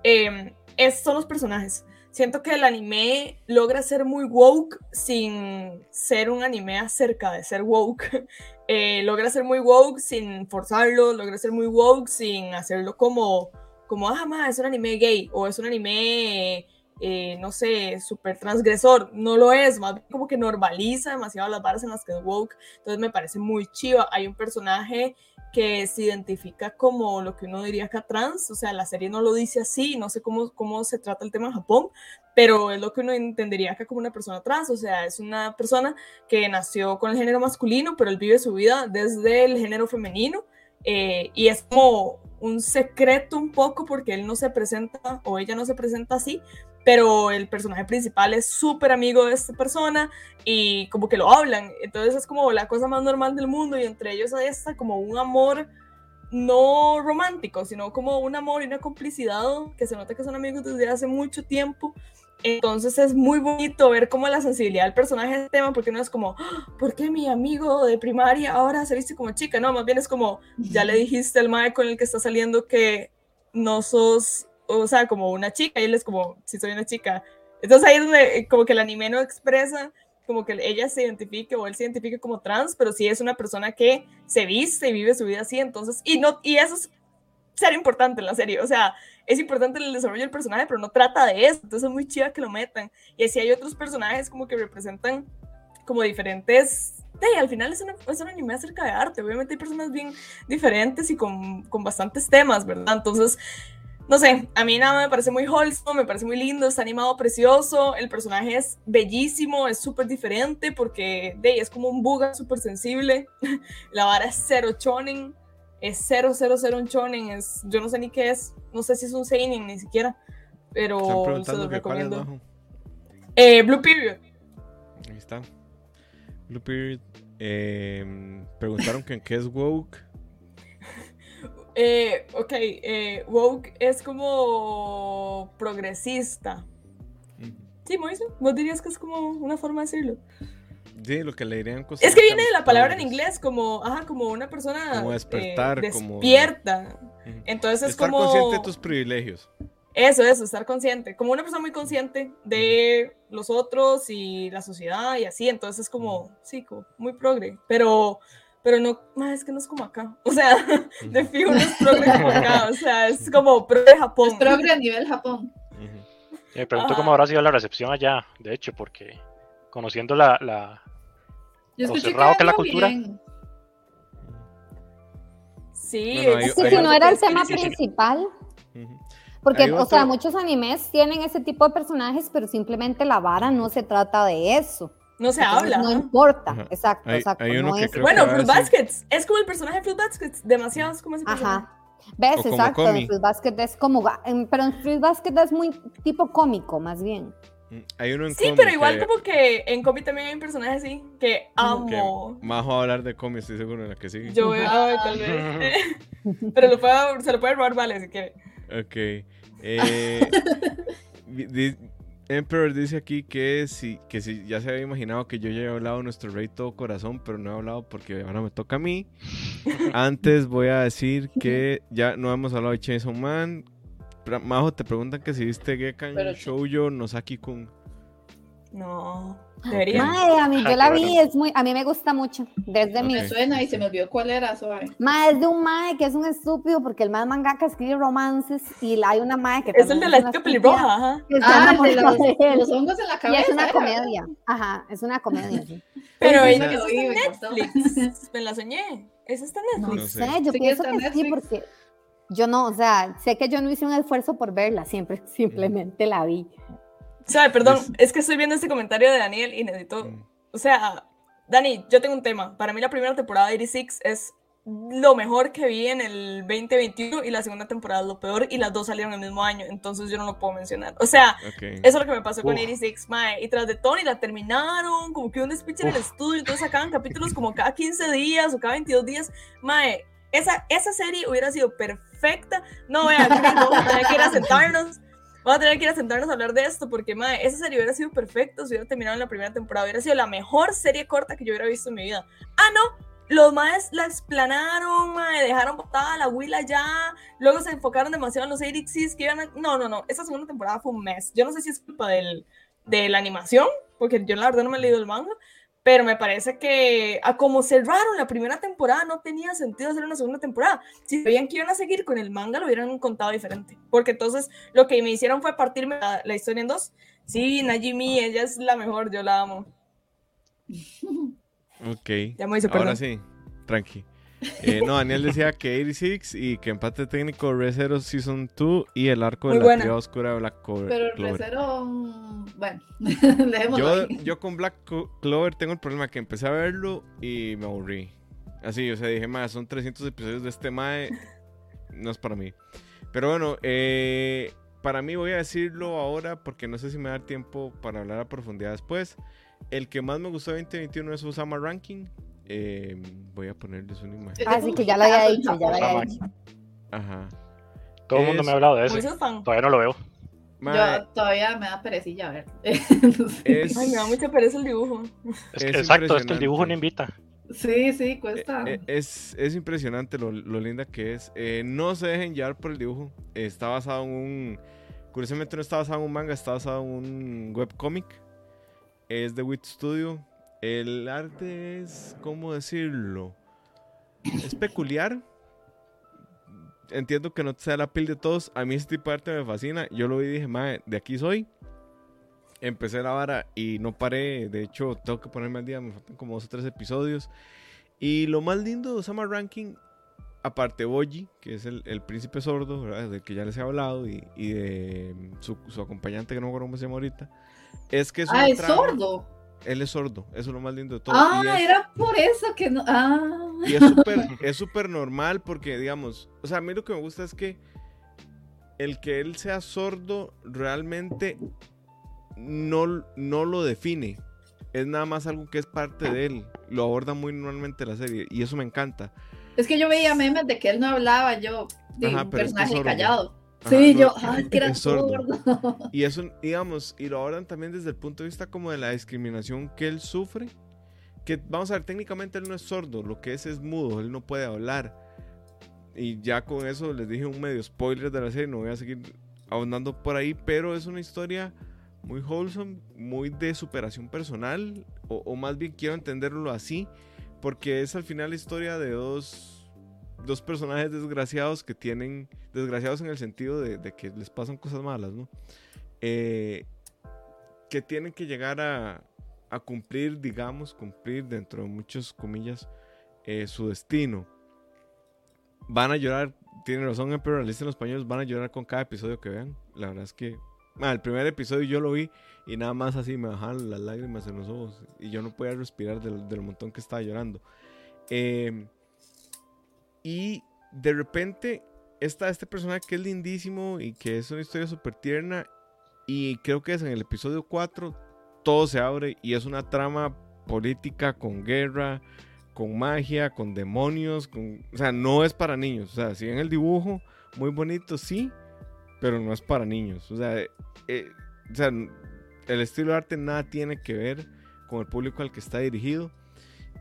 eh, es, son los personajes. Siento que el anime logra ser muy woke sin ser un anime acerca de ser woke. Eh, logra ser muy woke sin forzarlo, logra ser muy woke sin hacerlo como, como ah, ma, es un anime gay o es un anime, eh, no sé, súper transgresor. No lo es, más como que normaliza demasiado las barras en las que es woke. Entonces me parece muy chiva. Hay un personaje que se identifica como lo que uno diría acá trans, o sea, la serie no lo dice así, no sé cómo, cómo se trata el tema en Japón, pero es lo que uno entendería acá como una persona trans, o sea, es una persona que nació con el género masculino, pero él vive su vida desde el género femenino, eh, y es como un secreto un poco porque él no se presenta o ella no se presenta así, pero el personaje principal es súper amigo de esta persona y como que lo hablan. Entonces es como la cosa más normal del mundo y entre ellos está como un amor no romántico, sino como un amor y una complicidad que se nota que son amigos desde hace mucho tiempo. Entonces es muy bonito ver cómo la sensibilidad del personaje es el tema, porque no es como, "Ah, ¿por qué mi amigo de primaria ahora se viste como chica? No, más bien es como, ya le dijiste al mae con el que está saliendo que no sos, o sea, como una chica, y él es como, si soy una chica. Entonces ahí es donde eh, como que el anime no expresa como que ella se identifique o él se identifique como trans, pero sí es una persona que se viste y vive su vida así, entonces, y, no, y eso es ser importante en la serie, o sea, es importante el desarrollo del personaje, pero no trata de eso, entonces es muy chida que lo metan. Y así hay otros personajes como que representan como diferentes... Sí, al final es, una, es un anime acerca de arte, obviamente hay personas bien diferentes y con, con bastantes temas, ¿verdad? Entonces, no sé, a mí nada me parece muy wholesome, me parece muy lindo, está animado precioso, el personaje es bellísimo, es súper diferente porque de, es como un buga súper sensible, la vara es cero chonen, es cero, cero, cero un chonen, es, yo no sé ni qué es, no sé si es un seinen ni siquiera, pero se cuál es recomiendo. Eh, Blue Period, Ahí está. Blue Period. Eh, preguntaron que en qué es woke. Eh, ok, eh, woke es como progresista. Sí, Moise, vos dirías que es como una forma de decirlo. Sí, lo que le dirían cosas. Es que viene de la palabra en inglés como, ajá, como una persona Como eh, despertar, como- despierta. Entonces es Estar como consciente de tus privilegios. eso, eso, estar consciente, como una persona muy consciente de los otros y la sociedad y así. Entonces es como, sí, como muy progre, pero, pero no, ma, es que no es como acá. O sea, de fijo no es progre como acá. O sea, es como progre Japón. Es progre a nivel Japón. Ujú. Me pregunto cómo habrá sido la recepción allá, de hecho, porque conociendo la, la- Yo Lo cerrado que es la cultura. bien. Sí, No, no, hay- hay- si no era el tema sí, principal, porque, o sea, muchos animes tienen ese tipo de personajes, pero simplemente la vara no se trata de eso. No se Entonces, habla. No importa, Ajá. exacto, Hay- exacto. hay uno no que es- creo Bueno, que a Fruit Baskets. Es como el personaje de Fruit Baskets. Demasiados como ese personaje. Ajá. ¿Ves? O Exacto. En Fruit Basket es como. Pero en Fruit Basket es muy tipo cómico, más bien. Mm, Hay uno en Sí, pero igual que- como que en Comi también hay un personaje así que amo. que a hablar de Comi, estoy seguro en la que sigue. Yo, ay, tal vez. pero lo puedo, se lo puede robar, vale, si quiere. Ok. Eh, Emperor dice aquí que si, que si ya se había imaginado que yo ya he hablado de nuestro rey todo corazón, pero no he hablado porque ahora me toca a mí. Antes voy a decir que ya no hemos hablado de Chainsaw Man. Majo, te preguntan que si viste Gekan Shoujo Nosaki-kun. No, debería. Mae, a mí Ah, yo la qué vi, es muy, a mí me gusta mucho. Desde Ok. mi. Me suena y se me olvidó cuál era, suave. Mae, es de un mae que es un estúpido porque el mae mangaka escribe romances y la- hay una mae que Es el de la chica estúpida pelirroja, ajá. que está Ah, el de los, de los hongos en la Y cabeza. es una comedia. Ajá, es una comedia. sí. Pero sí, está me en. Netflix. Me la soñé. Esa está en No Netflix. sé. yo Sí pienso que sí, Netflix. porque yo no, o sea, sé que yo no hice un esfuerzo por verla, siempre, simplemente la vi. O sea, perdón, Es- es que estoy viendo este comentario de Daniel y necesito. Mm. O sea, Dani, yo tengo un tema. Para mí, la primera temporada de 86 es lo mejor que vi en el 2021 y la segunda temporada es lo peor y las dos salieron el mismo año, entonces yo no lo puedo mencionar. O sea, Ok. eso es lo que me pasó con Uf. 86, mae. Y tras de Tony la terminaron, como que un despiche en el estudio, entonces sacaban capítulos como cada 15 días o cada 22 días. Mae, esa, esa serie hubiera sido perfecta. No, vean, vamos a tener que ir a sentarnos. Vamos a tener que ir a sentarnos a hablar de esto porque, mae, esa serie hubiera sido perfecta si hubiera terminado en la primera temporada. Hubiera sido la mejor serie corta que yo hubiera visto en mi vida. Ah, no, los maes la explanaron, mae, dejaron botada la huila ya, luego se enfocaron demasiado en los 86 que iban a... No, no, no, esa segunda temporada fue un mes. Yo no sé si es culpa del, de la animación, porque yo la verdad no me he leído el manga, pero me parece que a como cerraron la primera temporada no tenía sentido hacer una segunda temporada. Si sabían que iban a seguir con el manga, lo hubieran contado diferente, porque entonces lo que me hicieron fue partirme la, la historia en dos. Sí, Najimi, ella es la mejor, yo la amo. Ok. Ya me hice Ahora perdón. sí, tranqui. Eh, no, Daniel decía que 86 y que empate técnico Re Zero Season 2 y el arco de Muy la buena. tría oscura de Black Pero Clover. recero, mm, bueno, dejémoslo Yo, ahí. yo con Black Clover tengo el problema que empecé a verlo y me aburrí. Así, o sea, dije, más son 300 episodios de este Mae, no es para mí. Pero bueno, eh, para mí voy a decirlo ahora porque no sé si me da tiempo para hablar a profundidad después. El que más me gustó de 2021 es Usama Ranking. Eh, voy a ponerles una imagen. Ah, sí, que ya lo había dicho, ya lo había dicho. Ajá. Todo el mundo me ha hablado de fan. Todavía no lo veo. Yo todavía me da perecilla a ver. es, Ay, me da mucha pereza el dibujo. Es- Es exacto, es que el dibujo no invita. sí, sí, cuesta. Eh, eh, Es, es impresionante lo, lo linda que es. Eh, no se dejen llevar por el dibujo. Está basado en un. Curiosamente no está basado en un manga, está basado en un webcomic. Es de Wit Studio. El arte es. ¿Cómo decirlo? Es peculiar. Entiendo que no sea la piel de todos. A mí este tipo de arte me fascina. Yo lo vi y dije, madre, de aquí soy. Empecé la vara y no paré. De hecho, tengo que ponerme al día. Me faltan como dos o tres episodios. Y lo más lindo de Osama Ranking, aparte de Boji, que es el, el príncipe sordo, ¿verdad? del que ya les he hablado, y, y de mm, su, su acompañante, que no me acuerdo cómo se llama ahorita, es que es ah, es trama- sordo. Él es sordo, eso es lo más lindo de todo. Ah, es, era por eso que no. Ah. y es súper es súper normal porque, digamos, o sea, a mí lo que me gusta es que el que él sea sordo realmente no, no lo define. Es nada más algo que es parte de él. Lo aborda muy normalmente la serie y eso me encanta. Es que yo veía memes de que él no hablaba, yo, de Ajá, un pero es que personaje callado. Sí, yo, ay, que era es sordo. sordo. Y eso, digamos, y lo abordan también desde el punto de vista como de la discriminación que él sufre. Que vamos a ver, técnicamente él no es sordo, lo que es es mudo, él no puede hablar. Y ya con eso les dije un medio spoiler de la serie, no voy a seguir ahondando por ahí, pero es una historia muy wholesome, muy de superación personal, o, o más bien quiero entenderlo así, porque es al final la historia de dos, dos personajes desgraciados que tienen, desgraciados en el sentido de, de que les pasan cosas malas, ¿no? Eh, que tienen que llegar a, a cumplir, digamos, cumplir dentro de muchas comillas eh, su destino. Van a llorar, tiene razón Imperialista en los españoles, van a llorar con cada episodio que vean. La verdad es que ah, el primer episodio yo lo vi y nada más así me bajaban las lágrimas en los ojos y yo no podía respirar del, del montón que estaba llorando. Eh, y de repente está este personaje que es lindísimo y que es una historia súper tierna y creo que es en el episodio 4 todo se abre y es una trama política con guerra, con magia, con demonios, con, o sea, no es para niños. O sea, si en el dibujo, muy bonito, sí, pero no es para niños. O sea, eh, o sea, el estilo de arte nada tiene que ver con el público al que está dirigido.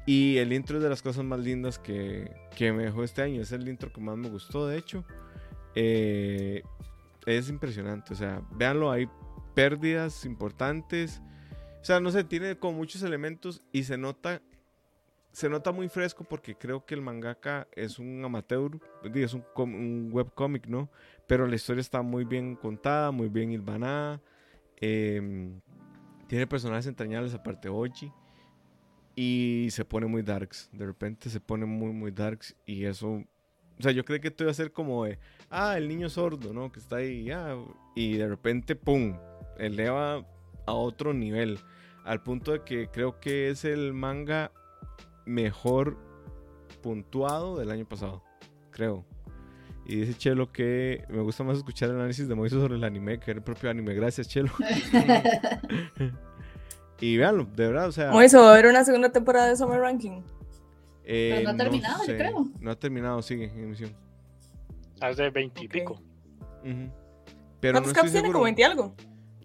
Y el intro es de las cosas más lindas que, que me dejó este año. Es el intro que más me gustó, de hecho. Eh, es impresionante. O sea, véanlo, hay pérdidas importantes. O sea, no sé, tiene como muchos elementos y se nota, se nota muy fresco porque creo que el mangaka es un amateur, es un, un webcomic, ¿no? Pero la historia está muy bien contada, muy bien hilvanada. em, tiene personajes entrañables aparte Ochi. Y se pone muy darks. De repente se pone muy, muy darks. Y eso. O sea, yo creí que esto iba a ser como de. Ah, el niño sordo, ¿no? Que está ahí. ah, y de repente, ¡pum! Eleva a otro nivel. Al punto de que creo que es el manga mejor puntuado del año pasado. Creo. Y dice Chelo que me gusta más escuchar el análisis de Moiso sobre el anime que el propio anime. Gracias, Chelo. y véanlo, de verdad, o sea. Eso, va a haber una segunda temporada de Summer Ranking. eh, Pero no ha terminado, yo sé. creo. No ha terminado, sigue en emisión. Ah, Es de 20 y Ok. pico. Ujú. Pero ¿Cuántos no caps tiene? Como 20 y algo.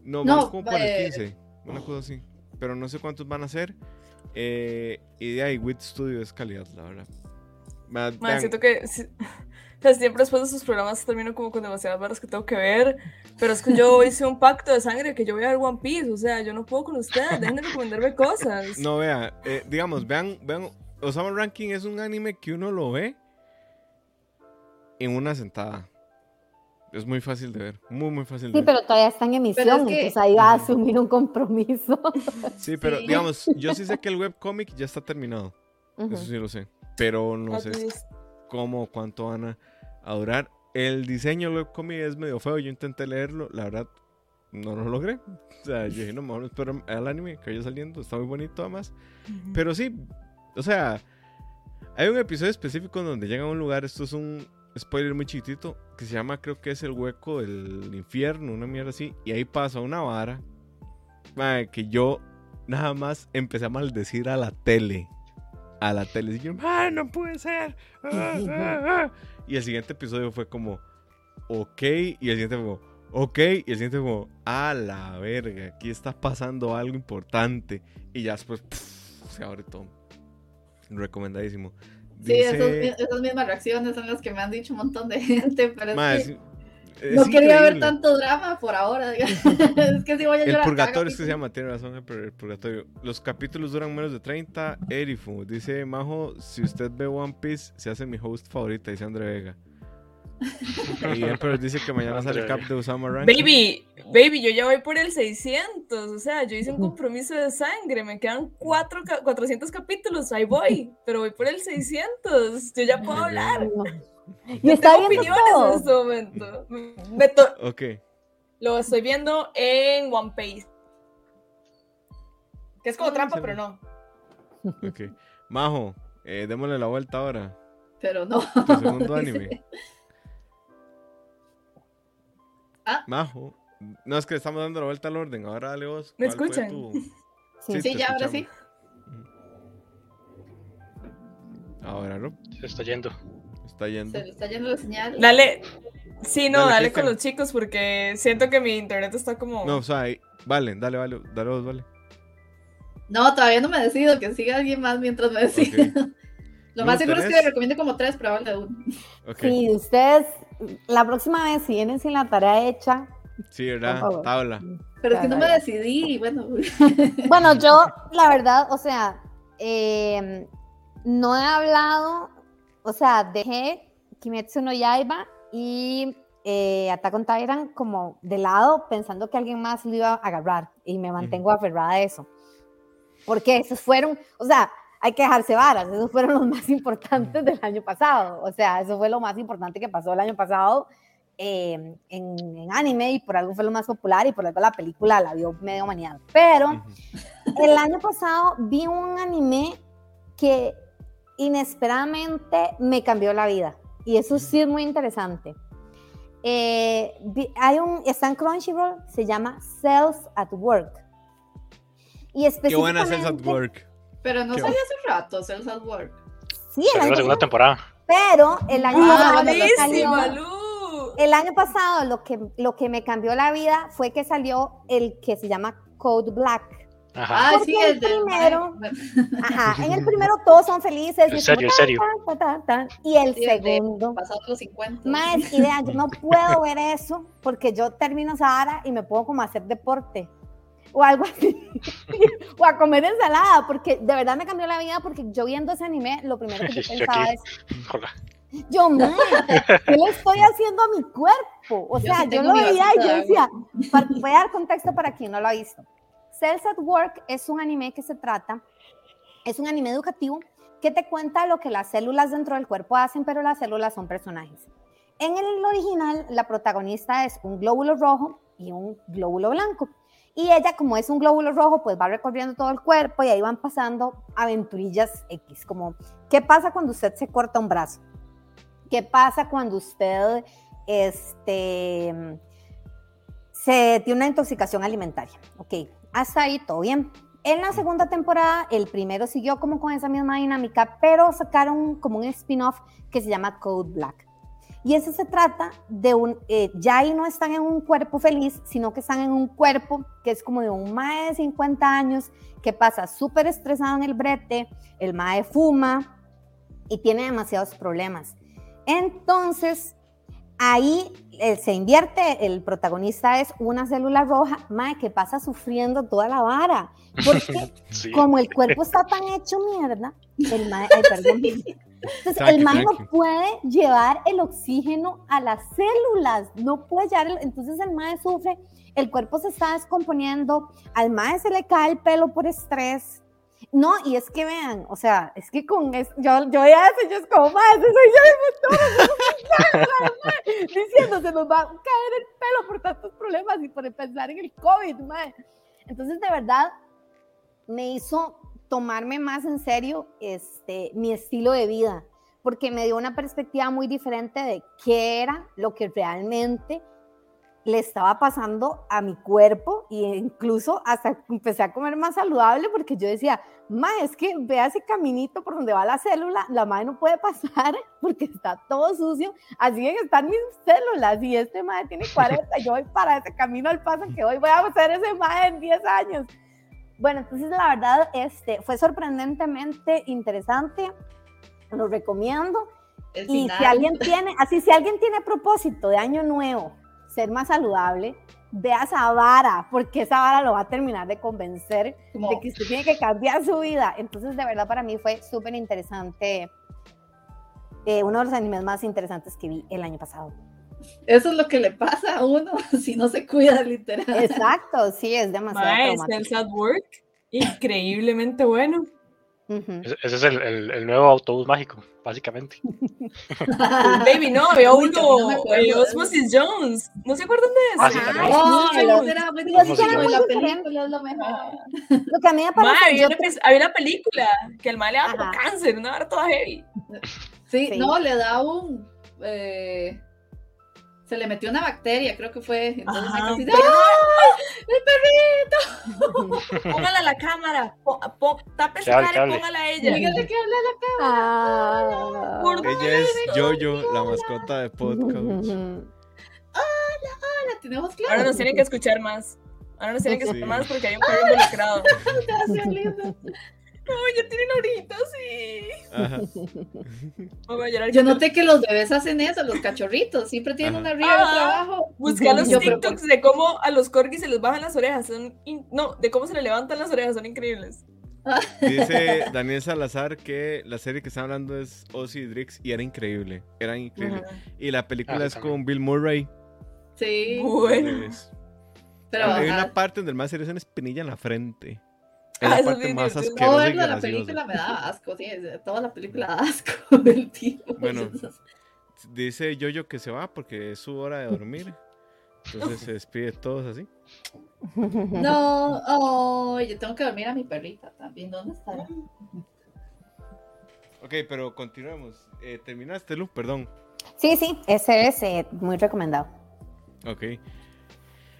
No, No, vamos como por el eh, 15. Una cosa así. Pero no sé cuántos van a ser. Eh, y de ahí, Wit Studio es calidad, la verdad. Ma- Man, vean, siento que sea, siempre después de sus programas termino como con demasiadas varas que tengo que ver. Pero es que yo hice un pacto de sangre que yo voy a ver One Piece. O sea, yo no puedo con ustedes. Dejen de recomendarme cosas. No, vea, eh, digamos, vean, vean, Osama Ranking es un anime que uno lo ve en una sentada. Es muy fácil de ver, muy, muy fácil de Sí, ver. pero todavía está en emisión, es que- entonces ahí va a asumir un compromiso. Sí, pero Sí. digamos, yo sí sé que el webcomic ya está terminado. Eso sí lo sé. Pero no At sé least. cómo, cuánto van a, a durar. El diseño del webcomic es medio feo. Yo intenté leerlo, la verdad, no lo logré. O sea, yo dije, no, mejor espero al anime que vaya saliendo. Está muy bonito además. Pero sí, o sea, hay un episodio específico donde llegan a un lugar. Esto es un, spoiler muy chiquitito, que se llama, creo que es el hueco del infierno, una mierda así. Y ahí pasa una vara. que yo nada más empecé a maldecir a la tele. A la tele. Y yo, "Mae, no puede ser. Ah, ah, ah". Y el siguiente episodio fue como, ok. Y el siguiente fue como, ok. Y el siguiente fue como, a la verga. Aquí está pasando algo importante. Y ya después pff, se abre todo. Recomendadísimo. Sí, Dice- esas mismas reacciones son las que me han dicho un montón de gente, pero es que no quería ver tanto drama por ahora. es que si voy a El llorar. purgatorio cada es que se llama, tiene razón el pur- el purgatorio. Los capítulos duran menos de 30. Erifu, dice Majo, si usted ve One Piece, se hace mi host favorita, dice André Vega. y Emperor dice que mañana sale André cap de Usama Ranch. Baby, baby, yo ya voy por el 600, o sea, yo hice un compromiso de sangre, me quedan cuatro, ca- 400 capítulos, ahí voy, pero voy por el 600, yo ya puedo hablar, Y está tengo viendo opiniones en todo. este momento. Me- me to- Ok, lo estoy viendo en One Piece, que es como Ah, trampa, pero no. ok. Majo, eh, démosle la vuelta ahora. Pero no. Tu segundo anime. Ah. Majo. No, es que le estamos dando la vuelta al orden. Ahora dale vos. ¿Me ¿cuál fue escuchan? tu- Sí. Sí, ya, ahora sí. Ahora, ¿no? Se está yendo. Está yendo. Se le está yendo la señal. Dale, sí, no, Dale, con los chicos porque siento que mi internet está como... No, o sea, ahí- vale, dale, vale, dale vos, vale. No, todavía no me decido. Que siga alguien más mientras me decido. Lo más seguro es que le recomiende como tres, pero de uno. Ok. Sí, ustedes, la próxima vez, si vienen sin la tarea hecha. Sí, ¿verdad? Tabla. Pero es que no me decidí. y Bueno, Bueno, yo, la verdad, o sea, eh, no he hablado, o sea, dejé Kimetsu no Yaiba y eh, Attack on Titan como de lado, pensando que alguien más lo iba a agarrar y me mantengo aferrada a eso. Porque esos fueron, o sea, hay que dejarse varas, esos fueron los más importantes del año pasado. O sea, eso fue lo más importante que pasó el año pasado eh, en, en anime y por algo fue lo más popular y por algo la película la vio medio humanidad. Pero el año pasado vi un anime que inesperadamente me cambió la vida. Y eso sí es muy interesante. Eh, hay un, está en Crunchyroll, se llama Cells at Work. Y Qué buena Cells at Work. pero no salió hace rato, Cells at Work. Sí, el año la segunda pasado, temporada. pero el año Ah, pasado lo que ¡Buenísima, salió- el año pasado lo que, lo que me cambió la vida fue que salió el que se llama Code Black. Ajá. Ah, Porque sí, el del primero- Ajá, en el primero todos son felices. y En serio, en serio. tan, tan, tan, tan, Y el Sí, segundo, pasado los 50. más idea, yo no puedo ver eso porque yo termino Sahara y me puedo como hacer deporte o algo así. o a comer ensalada, porque de verdad me cambió la vida porque yo viendo ese anime, lo primero que yo Yo pensaba aquí. es, Hola. yo, man, ¿qué le estoy haciendo a mi cuerpo? O Yo sea, sí yo, lo veía y yo decía, para- voy a dar contexto para quien no lo ha visto. Cells at Work es un anime que se trata, es un anime educativo que te cuenta lo que las células dentro del cuerpo hacen, pero las células son personajes. En el original, la protagonista es un glóbulo rojo y un glóbulo blanco. Y ella, como es un glóbulo rojo, pues va recorriendo todo el cuerpo y ahí van pasando aventurillas X, como ¿qué pasa cuando usted se corta un brazo? ¿Qué pasa cuando usted este, se tiene una intoxicación alimentaria? Ok, hasta ahí todo bien. En la segunda temporada, el primero siguió como con esa misma dinámica, pero sacaron como un spin-off que se llama Code Black. Y ese se trata de un, eh, ya ahí no están en un cuerpo feliz, sino que están en un cuerpo que es como de un mae de 50 años que pasa súper estresado en el brete, el mae fuma y tiene demasiados problemas. Entonces, ahí eh, se invierte, el protagonista es una célula roja, mae, que pasa sufriendo toda la vara. Porque Sí. como el cuerpo está tan hecho mierda, el mae, ay, perdón. Entonces, Tranqui, el mae no puede llevar el oxígeno a las células, no puede llevar, el- entonces el mae sufre, el cuerpo se está descomponiendo, al mae se le cae el pelo por estrés. No, y es que vean, o sea, es que con es, yo, yo ya sé, yo es como, soy yo mismo, todos, mae, diciendo, se nos va a caer el pelo por tantos problemas y por pensar en el COVID, mae. Entonces, de verdad, me hizo tomarme más en serio este, mi estilo de vida, porque me dio una perspectiva muy diferente de qué era lo que realmente le estaba pasando a mi cuerpo e incluso hasta empecé a comer más saludable porque yo decía, ma, es que vea ese caminito por donde va la célula, la madre no puede pasar porque está todo sucio, así que están mis células y este madre tiene 40, yo voy para ese camino al paso que hoy voy a hacer ese madre en 10 años. Bueno, entonces la verdad este, fue sorprendentemente interesante, lo recomiendo. El Y final. si alguien tiene, así si alguien tiene propósito de año nuevo, ser más saludable, vea esa vara, porque esa vara lo va a terminar de convencer de que usted tiene que cambiar su vida. Entonces, de verdad, para mí fue súper interesante. eh, uno de los animes más interesantes que vi el año pasado. eso es lo que le pasa a uno si no se cuida literal. Exacto, sí, es demasiado Mae, Work, increíblemente bueno. Ujú. Ese ese es el, el- el nuevo autobús mágico, básicamente. Baby, no, había no uno, de Osmosis Jones. ¿No se acuerdan de eso? Ah, sí, Ajá, también. Oh, sí, la los- será muy los difícil, eran la muy película es lo mejor. Lo que a mí me parece, había, yo una, había una película que el mal le daba cáncer, una vara toda heavy. Sí, Sí. no, le da un. eh, se le metió una bacteria, creo que fue. Entonces, Ajá, casi, pero- ¡Ah! Póngala a la cámara, po, po- tape su cara y póngala a ella. Dígale que habla la Ah. Por- Ella es Jojo, la mascota de podcast. cara, tenemos claro. Ahora nos tienen que escuchar más. Ahora nos tienen que Sí. escuchar más porque hay un perro involucrado. Gracias, lindo. Ay, ya tienen ahorita, sí. Ajá. Me voy a llorar. Yo noté que los bebés hacen eso, los cachorritos, siempre tienen Ajá. una arriba y otra Ah. abajo. Busqué a los Yo, pero- TikToks de cómo a los corgis se les bajan las orejas. Son in- No, de cómo se le levantan las orejas, son increíbles. Dice Daniel Salazar que la serie que está hablando es Ozzy y Drix y era increíble. Era increíble. Y la película Ah, es también. con Bill Murray. Sí, Bueno. Pero Hay una parte donde el más se le hace una espinilla en la frente. Es Ah, la eso parte sí, más no verlo, la película me da asco, sí, toda la película da asco del tío. Bueno. Dice Yoyo que se va porque es su hora de dormir. Entonces se despide de todos así. No, oh, yo tengo que dormir a mi perrita también. ¿Dónde estará? Ok, pero continuemos. Eh, ¿Terminaste, Lu? Perdón. Sí, sí, ese es eh, muy recomendado. Ok.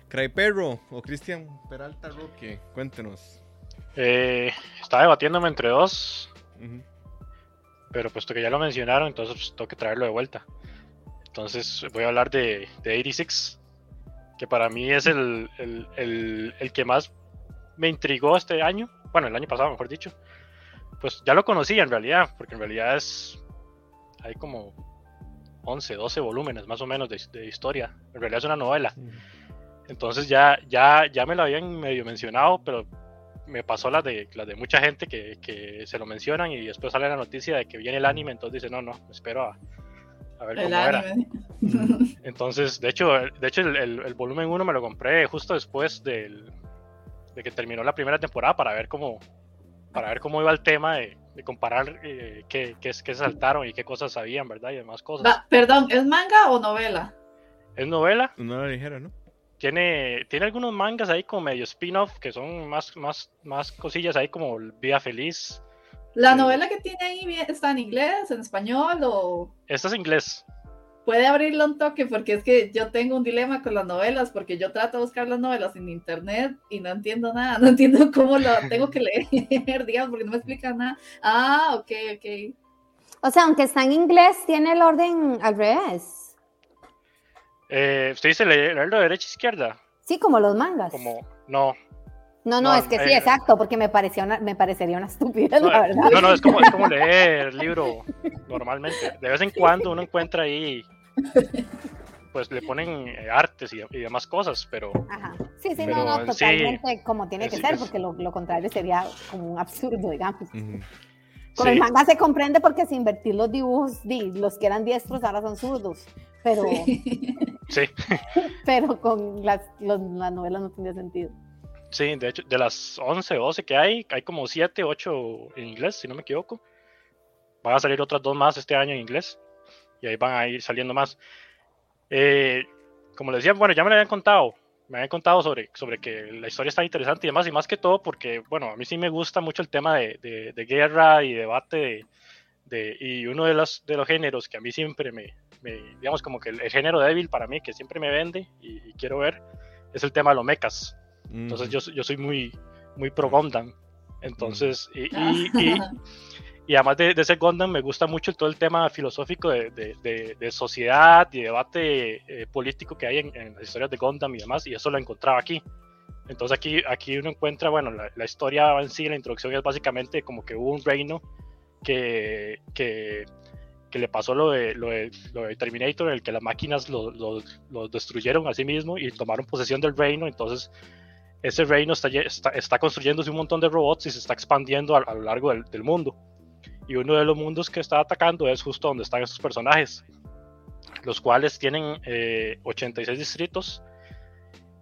Cray Perro o Cristian Peralta Roque, cuéntenos. Eh, estaba debatiéndome entre dos, pero puesto que ya lo mencionaron, entonces pues, tengo que traerlo de vuelta. Entonces voy a hablar de, de 86, que para mí es el, el- el- el que más me intrigó este año, bueno, el año pasado, mejor dicho. Pues ya lo conocía en realidad, porque en realidad es. Hay como 11, 12 volúmenes más o menos de, de historia. En realidad es una novela. Entonces ya, ya, ya me lo habían medio mencionado, pero me pasó las de, las de mucha gente que, que se lo mencionan y después sale la noticia de que viene el anime, entonces dice, no, no, espero a, a ver El cómo era. anime. Entonces, de hecho, el- de hecho el, el- el volumen 1 me lo compré justo después del, de que terminó la primera temporada para ver cómo, para ver cómo iba el tema de, de comparar eh, qué, qué, qué saltaron y qué cosas sabían, ¿verdad? Y demás cosas. Va, perdón, ¿es manga o novela? Es novela, Una hora ligera, ¿no? Tiene, tiene algunos mangas ahí como medio spin-off que son más, más, más cosillas ahí como Vida Feliz. ¿La Sí. novela que tiene ahí está en inglés, en español o Esta es inglés. puede abrirlo un toque? Porque es que yo tengo un dilema con las novelas, porque yo trato de buscar las novelas en internet y no entiendo nada, no entiendo cómo lo tengo que leer, digamos, porque no me explica nada. Ah, ok, ok. O sea, aunque está en inglés, tiene el orden al revés. Eh, ¿Usted dice leer- leerlo de derecha a izquierda? Sí, como los mangas. Como, no, No, no, No, es que sí, eh, exacto, porque me, parecía una, me parecería una estupidez, No, la eh, verdad. no, no, es como, es como leer el libro normalmente. De vez en cuando uno encuentra ahí, pues le ponen eh, artes y, y demás cosas, pero Ajá. Sí, sí, Pero no, no, sí, totalmente como tiene que es- ser, porque lo, lo contrario sería como un absurdo, digamos. Ujú. Con sí, el manga se comprende porque sin invertir los dibujos, di, los que eran diestros ahora son zurdos, pero, Sí. sí, pero con las, los- las novelas no tendría sentido. sí, de hecho, de las 11 o 12 que hay, hay como 7, 8 en inglés, si no me equivoco. Van a salir otras dos más este año en inglés, y ahí van a ir saliendo más. Eh, como les decía, bueno, ya me lo habían contado, me habían contado sobre, sobre que la historia está interesante y demás, y más que todo porque, bueno, a mí sí me gusta mucho el tema de, de- de guerra y debate de, De, y uno de los, de los géneros que a mí siempre me, me digamos como que el, el, género débil para mí, que siempre me vende y, y, quiero ver, es el tema de los mechas. Entonces yo, yo soy muy, muy pro Gundam. Entonces, y, y, y, y, además de, de ese Gundam me gusta mucho todo el tema filosófico de, de, de sociedad y debate eh, político que hay en, en, las historias de Gundam y demás, y eso lo encontraba aquí. Entonces aquí, aquí uno encuentra, bueno, la, la, historia en sí, la introducción es básicamente como que hubo un reino que, que, que le pasó lo de, lo, de, lo de Terminator, en el que las máquinas lo, lo, lo, destruyeron a sí mismo y tomaron posesión del reino, entonces ese reino está, está, está construyéndose un montón de robots y se está expandiendo a, a lo largo del, del, mundo. Y uno de los mundos que está atacando es justo donde están esos personajes, los cuales tienen eh, 86 distritos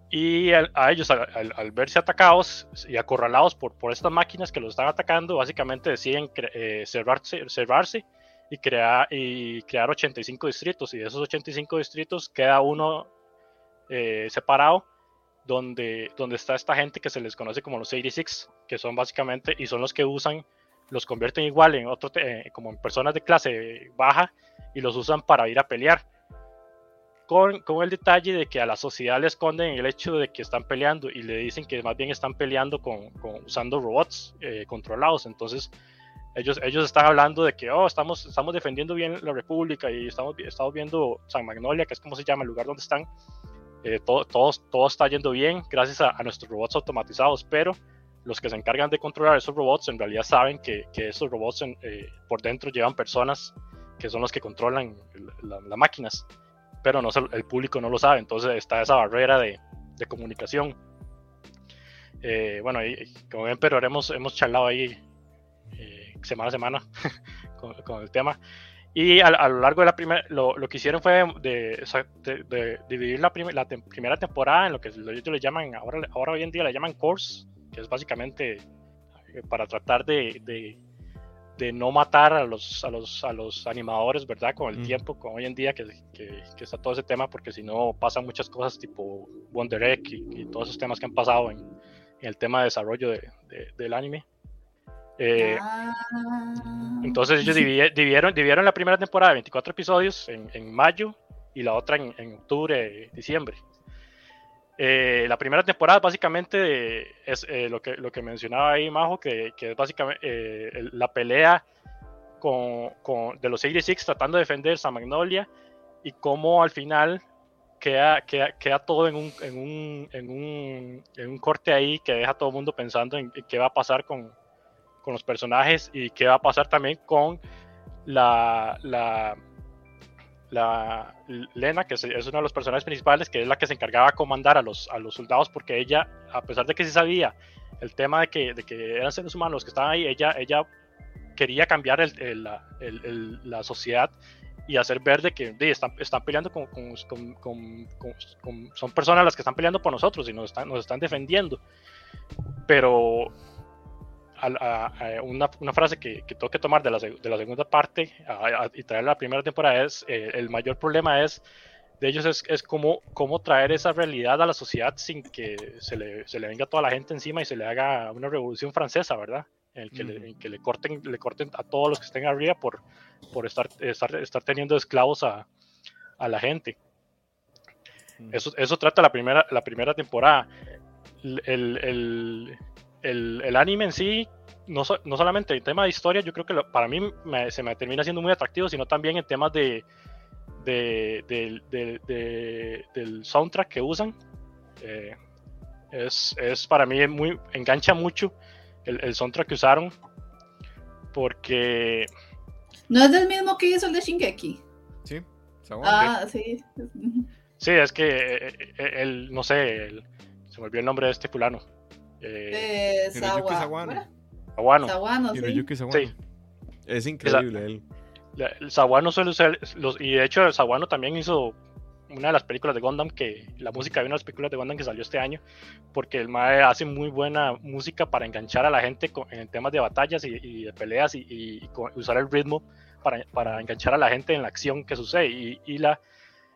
y a, a ellos al, al, al, verse atacados y acorralados por, por estas máquinas que los están atacando, básicamente deciden eh, cerrarse, cerrarse y, crear, y crear 85 distritos. Y de esos 85 distritos queda uno eh, separado donde, donde está esta gente que se les conoce como los 86, que son básicamente, y son los que usan, los convierten igual en otro, eh, como en personas de clase baja y los usan para ir a pelear con, con, el detalle de que a la sociedad le esconden el hecho de que están peleando y le dicen que más bien están peleando con, con usando robots eh, controlados. Entonces, ellos, ellos están hablando de que oh, estamos, estamos defendiendo bien la República y estamos, estamos viendo San Magnolia, que es como se llama el lugar donde están. Eh, todo, todo, todo, está yendo bien gracias a, a, nuestros robots automatizados, pero los que se encargan de controlar esos robots en realidad saben que, que esos robots en, eh, por dentro llevan personas que son los que controlan las la máquinas pero no el público no lo sabe, entonces está esa barrera de, de comunicación. Eh, bueno, y, como ven, pero hemos, hemos charlado ahí semana a semana con, con, el tema. Y a, a, lo largo de la primera, lo, lo, que hicieron fue de, de, de dividir la, prim la te primera temporada en lo que ellos le llaman, ahora, ahora hoy en día le llaman course, que es básicamente eh, para tratar de, de no matar a los, a los, a los animadores, ¿verdad? Con el mm. tiempo, con hoy en día que, que, que, está todo ese tema, porque si no pasan muchas cosas tipo Wonder Egg y, y, todos esos temas que han pasado en, en el tema de desarrollo de, de, del anime. Eh, ah. Entonces ellos dividieron, dividieron la primera temporada de 24 episodios en, en mayo y la otra en, en octubre, diciembre. Eh, la primera temporada básicamente es eh, lo, que, lo que mencionaba ahí Majo, que, que es básicamente eh, la pelea con, con, de los 86 tratando de defender San Magnolia y cómo al final queda, queda, queda todo en un, en, un, en, un, en un, corte ahí que deja a todo el mundo pensando en, en qué va a pasar con, con, los personajes y qué va a pasar también con la, la la Lena, que es uno de los personajes principales, que es la que se encargaba de comandar a los, a los soldados, porque ella, a pesar de que sí sabía el tema de que, de que eran seres humanos los que estaban ahí, ella, ella quería cambiar el, el, el, la, sociedad y hacer ver de que de, están, están peleando con, con, con, son personas las que están peleando por nosotros y nos están, nos están defendiendo. Pero a, a, a una, una, frase que, que, tengo que tomar de la, de la segunda parte y traer la primera temporada es, eh, el mayor problema es de ellos es, es cómo, cómo traer esa realidad a la sociedad sin que se le, se le, venga toda la gente encima y se le haga una revolución francesa, ¿verdad? En el que, mm. le, en que le, corten, le corten a todos los que estén arriba por, por estar, estar, estar teniendo esclavos a, a la gente. Mm. Eso, eso trata la primera, la primera temporada. El, el, el, el, anime en sí, no, no, solamente en tema de historia, yo creo que lo, para mí me, se me termina siendo muy atractivo, sino también en temas de, de, de, de del soundtrack que usan. Eh, es, es, para mí muy engancha mucho el, el, soundtrack que usaron porque no es del mismo que hizo el de Shingeki. Sí ah sí. Sí es que eh, eh, el no sé el, se me olvidó el nombre de este fulano eh, eh Sawa. Sawano. Sawano. Sawano, sí. sí. Es increíble la, él. La, el Sawano suele ser, los, y de hecho el Sawano también hizo una de las películas de Gundam que la música de una de las películas de Gundam que salió este año porque el mae hace muy buena música para enganchar a la gente con, en temas de batallas y, y de peleas y, y, y, usar el ritmo para, para, enganchar a la gente en la acción que sucede y, la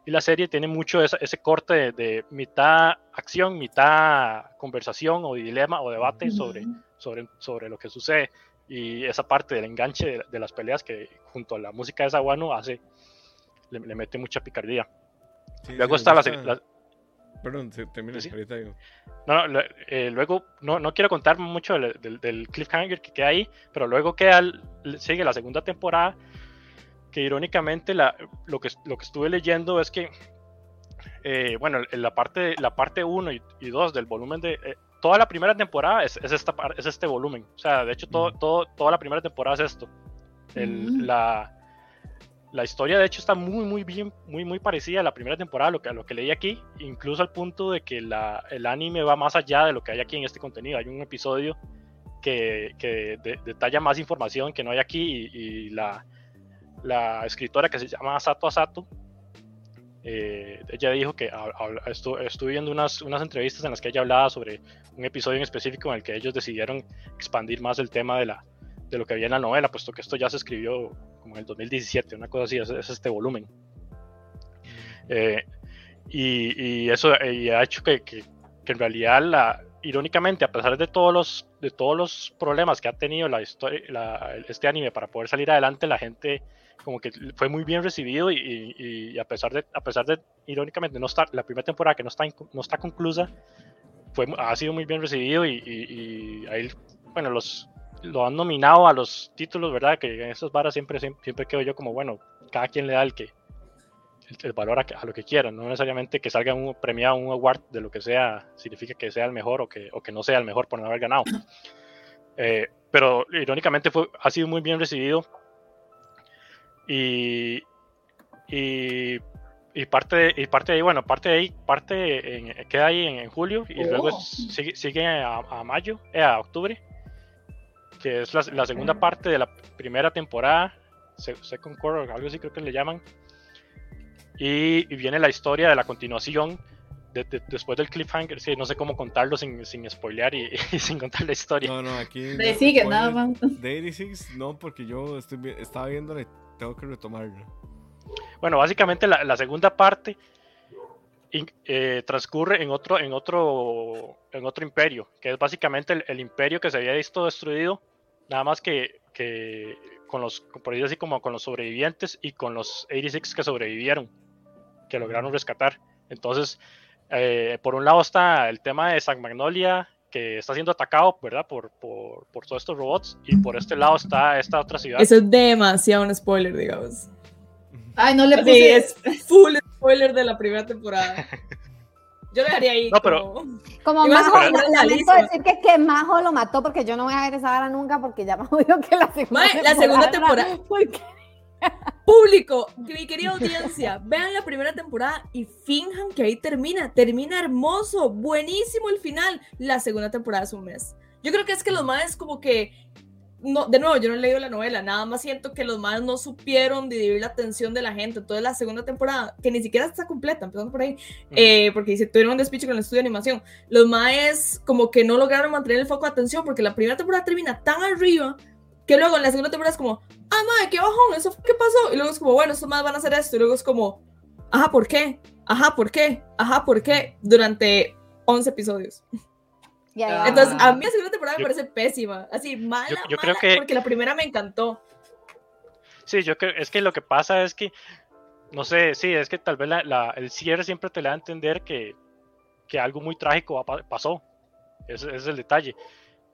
y la serie tiene mucho ese, ese corte de, de, mitad acción, mitad conversación o dilema o debate sobre, sobre, sobre lo que sucede. y esa parte del enganche de, de las peleas que junto a la música de Sawano hace, le, le mete mucha picardía. Sí, Luego sí, está la, la- Perdón, se- termina, Sí. ahorita digo. No, eh, luego, no, no quiero contar mucho del, del- del cliffhanger que queda ahí, pero luego queda, sigue la segunda temporada, que irónicamente la, lo, que, lo que estuve leyendo es que, eh, bueno, en la parte la parte 1 y 2 del volumen de... eh, toda la primera temporada es, es esta, es este volumen, o sea, de hecho todo, Ujú. todo, toda la primera temporada es esto. El- Mm. la, la historia de hecho está muy muy bien, muy muy parecida a la primera temporada, a lo que, a lo que leí aquí, incluso al punto de que la, el anime va más allá de lo que hay aquí en este contenido. Hay un episodio que, que de- detalla más información que no hay aquí y, y la, la escritora que se llama Sato Asato, eh, ella dijo que estuve viendo unas, unas entrevistas en las que ella hablaba sobre un episodio en específico en el que ellos decidieron expandir más el tema de, la, de lo que había en la novela, puesto que esto ya se escribió como en el 2017, una cosa así, es, es este volumen. Eh, y, y eso eh, y ha hecho que, que- que en realidad, la, irónicamente, a pesar de todos los, de todos los problemas que ha tenido la la- este anime para poder salir adelante, la gente como que fue muy bien recibido y, a pesar de, a pesar de, irónicamente, no estar, la primera temporada que no está, no está conclusa, fue, ha sido muy bien recibido y ahí, bueno, los, lo han nominado a los títulos, ¿verdad? Que en esas varas siempre, siempre, siempre quedo yo como, bueno, cada quien le da el que el, valor a, a lo que quiera, no necesariamente que salga un premiado un award de lo que sea, significa que sea el mejor o que, o que no sea el mejor por no haber ganado. Eh, pero irónicamente fue, ha sido muy bien recibido y, y, y parte de, y parte de ahí, bueno, parte de ahí, parte en- queda ahí en, en julio y luego Oh. es- sigue, sigue a, a mayo, eh, a octubre, que es la, la segunda parte de la primera temporada, se- Second Core, algo así creo que le llaman, y, y viene la historia de la continuación de- de- después del cliffhanger, sí, no sé cómo contarlo sin, sin spoilear y, y sin contar la historia. No, no, aquí. De no sigue, spoilers. nada más. De 86, no, porque yo estoy, estaba viéndole, tengo que retomarlo. Bueno, básicamente la, la segunda parte in- eh, transcurre en otro, en, otro, en otro imperio, que es básicamente el, el imperio que se había visto destruido, nada más que, que con los, por decirlo así, como con los sobrevivientes y con los 86 que sobrevivieron, que lograron rescatar. Entonces, eh, por un lado está el tema de San Magnolia, que está siendo atacado, ¿verdad? Por, por, por todos estos robots, y por este lado está esta otra ciudad. Eso es demasiado un spoiler, digamos. Ay, no le Sí, puse. es full spoiler de la primera temporada. Yo le daría ahí. No, pero- como- Como Majo, la lamento decir que, que Majo lo mató porque yo no voy a ver esa vara nunca porque ya me dijo que la segunda Mae, la segunda temporada- ¿Por qué? Público, mi querida audiencia, vean la primera temporada y finjan que ahí termina. Termina hermoso, buenísimo el final. La segunda temporada es un mes. Yo creo que es que los más como que. No, de nuevo, yo no he leído la novela, nada más siento que los más no supieron dividir la atención de la gente. Entonces, la segunda temporada, que ni siquiera está completa, empezando por ahí, eh, porque dice, tuvieron un despiche con el estudio de animación. Los maes como que no lograron mantener el foco de atención porque la primera temporada termina tan arriba que luego en la segunda temporada es como, ah, madre, qué bajón, eso fue- qué pasó. Y luego es como, bueno, estos más van a hacer esto. Y luego es como, ajá, ¿por qué? Ajá, ¿por qué? Ajá, ¿por qué? Durante 11 episodios. Ah. Entonces, a mí la segunda temporada me Yo- parece pésima. Así, mala, yo- yo creo que- porque la primera me encantó. Sí, yo creo, es que lo que pasa es que, no sé, sí, es que tal vez la- la- el cierre siempre te le da a entender que, que algo muy trágico pasó. Ese, ese es el detalle.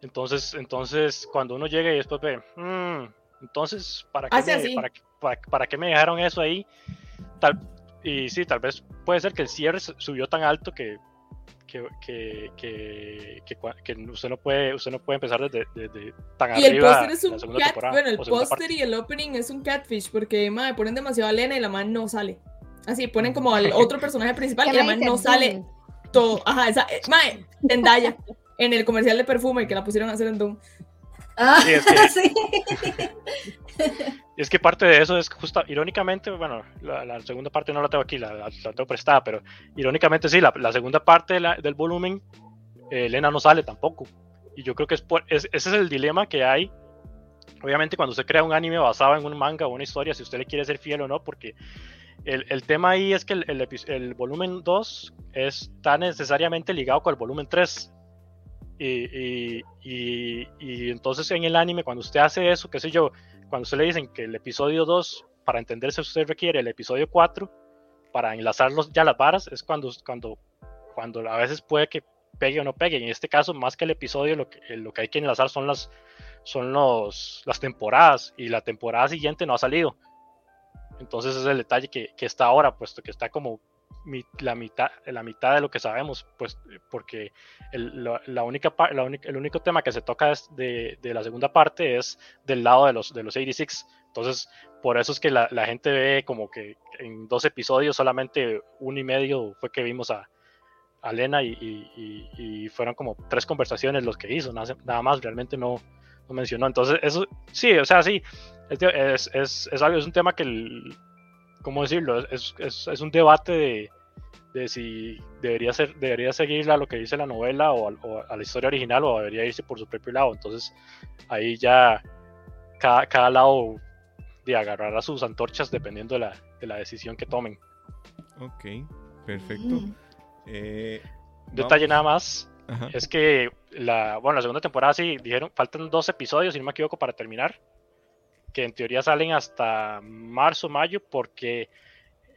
Entonces, entonces, cuando uno llega y después ve, "Mm, entonces, ¿para qué, Hace me, para, qué- para- para qué me dejaron eso ahí? Tal, y sí, tal vez puede ser que el cierre su- subió tan alto que, que, que, que, que usted no puede usted no puede empezar desde, desde tan Y el arriba póster es un cat, bueno, el póster y el opening es un catfish porque, madre, ponen demasiado a Lena y la man no sale. Así, ponen como al otro personaje principal y ¿Qué la man no sale todo. Ajá, esa, eh, mae, Zendaya, en el comercial de perfume que la pusieron a hacer en Doom. Ah, Sí, es que- sí. Y es que parte de eso es justo, irónicamente, bueno, la, la segunda parte no la tengo aquí, la, la- la tengo prestada, pero irónicamente sí, la, la segunda parte de del volumen, eh, Elena no sale tampoco. Y yo creo que es, por- es- ese es el dilema que hay. Obviamente cuando se crea un anime basado en un manga o una historia, si usted le quiere ser fiel o no, porque el, el tema ahí es que el, el el volumen 2 está necesariamente ligado con el volumen 3. Y, y, y, entonces en el anime, cuando usted hace eso, qué sé yo, cuando usted le dicen que el episodio 2, para entenderse, usted requiere el episodio 4 para enlazarlos ya las varas, es cuando, cuando, cuando a veces puede que pegue o no pegue. En este caso, más que el episodio, lo que, lo que hay que enlazar son las, son los, las temporadas y la temporada siguiente no ha salido. Entonces es el detalle que, que está ahora, puesto que está como la mitad, la mitad de lo que sabemos, pues porque el, la, la única, la el único tema que se toca es de, de la segunda parte es del lado de los, de los 86. Entonces, por eso es que la, la gente ve como que en dos episodios solamente uno y medio fue que vimos a, a Lena y, y- y- fueron como tres conversaciones los que hizo, nada, más, realmente no, no mencionó. Entonces, eso sí, o sea, sí, es, es, es, es algo, es un tema que, el- ¿cómo decirlo? Es, es, es un debate de, de si debería, ser, debería seguir a lo que dice la novela o, al- o a la historia original o debería irse por su propio lado. Entonces, ahí ya cada, cada lado de agarrará sus antorchas dependiendo de la, de la decisión que tomen. Ok, perfecto. Mm. Eh, Detalle nada más, Ajá. es que la, bueno, la segunda temporada sí, dijeron, faltan dos episodios, si no me equivoco, para terminar, que en teoría salen hasta marzo, mayo, porque,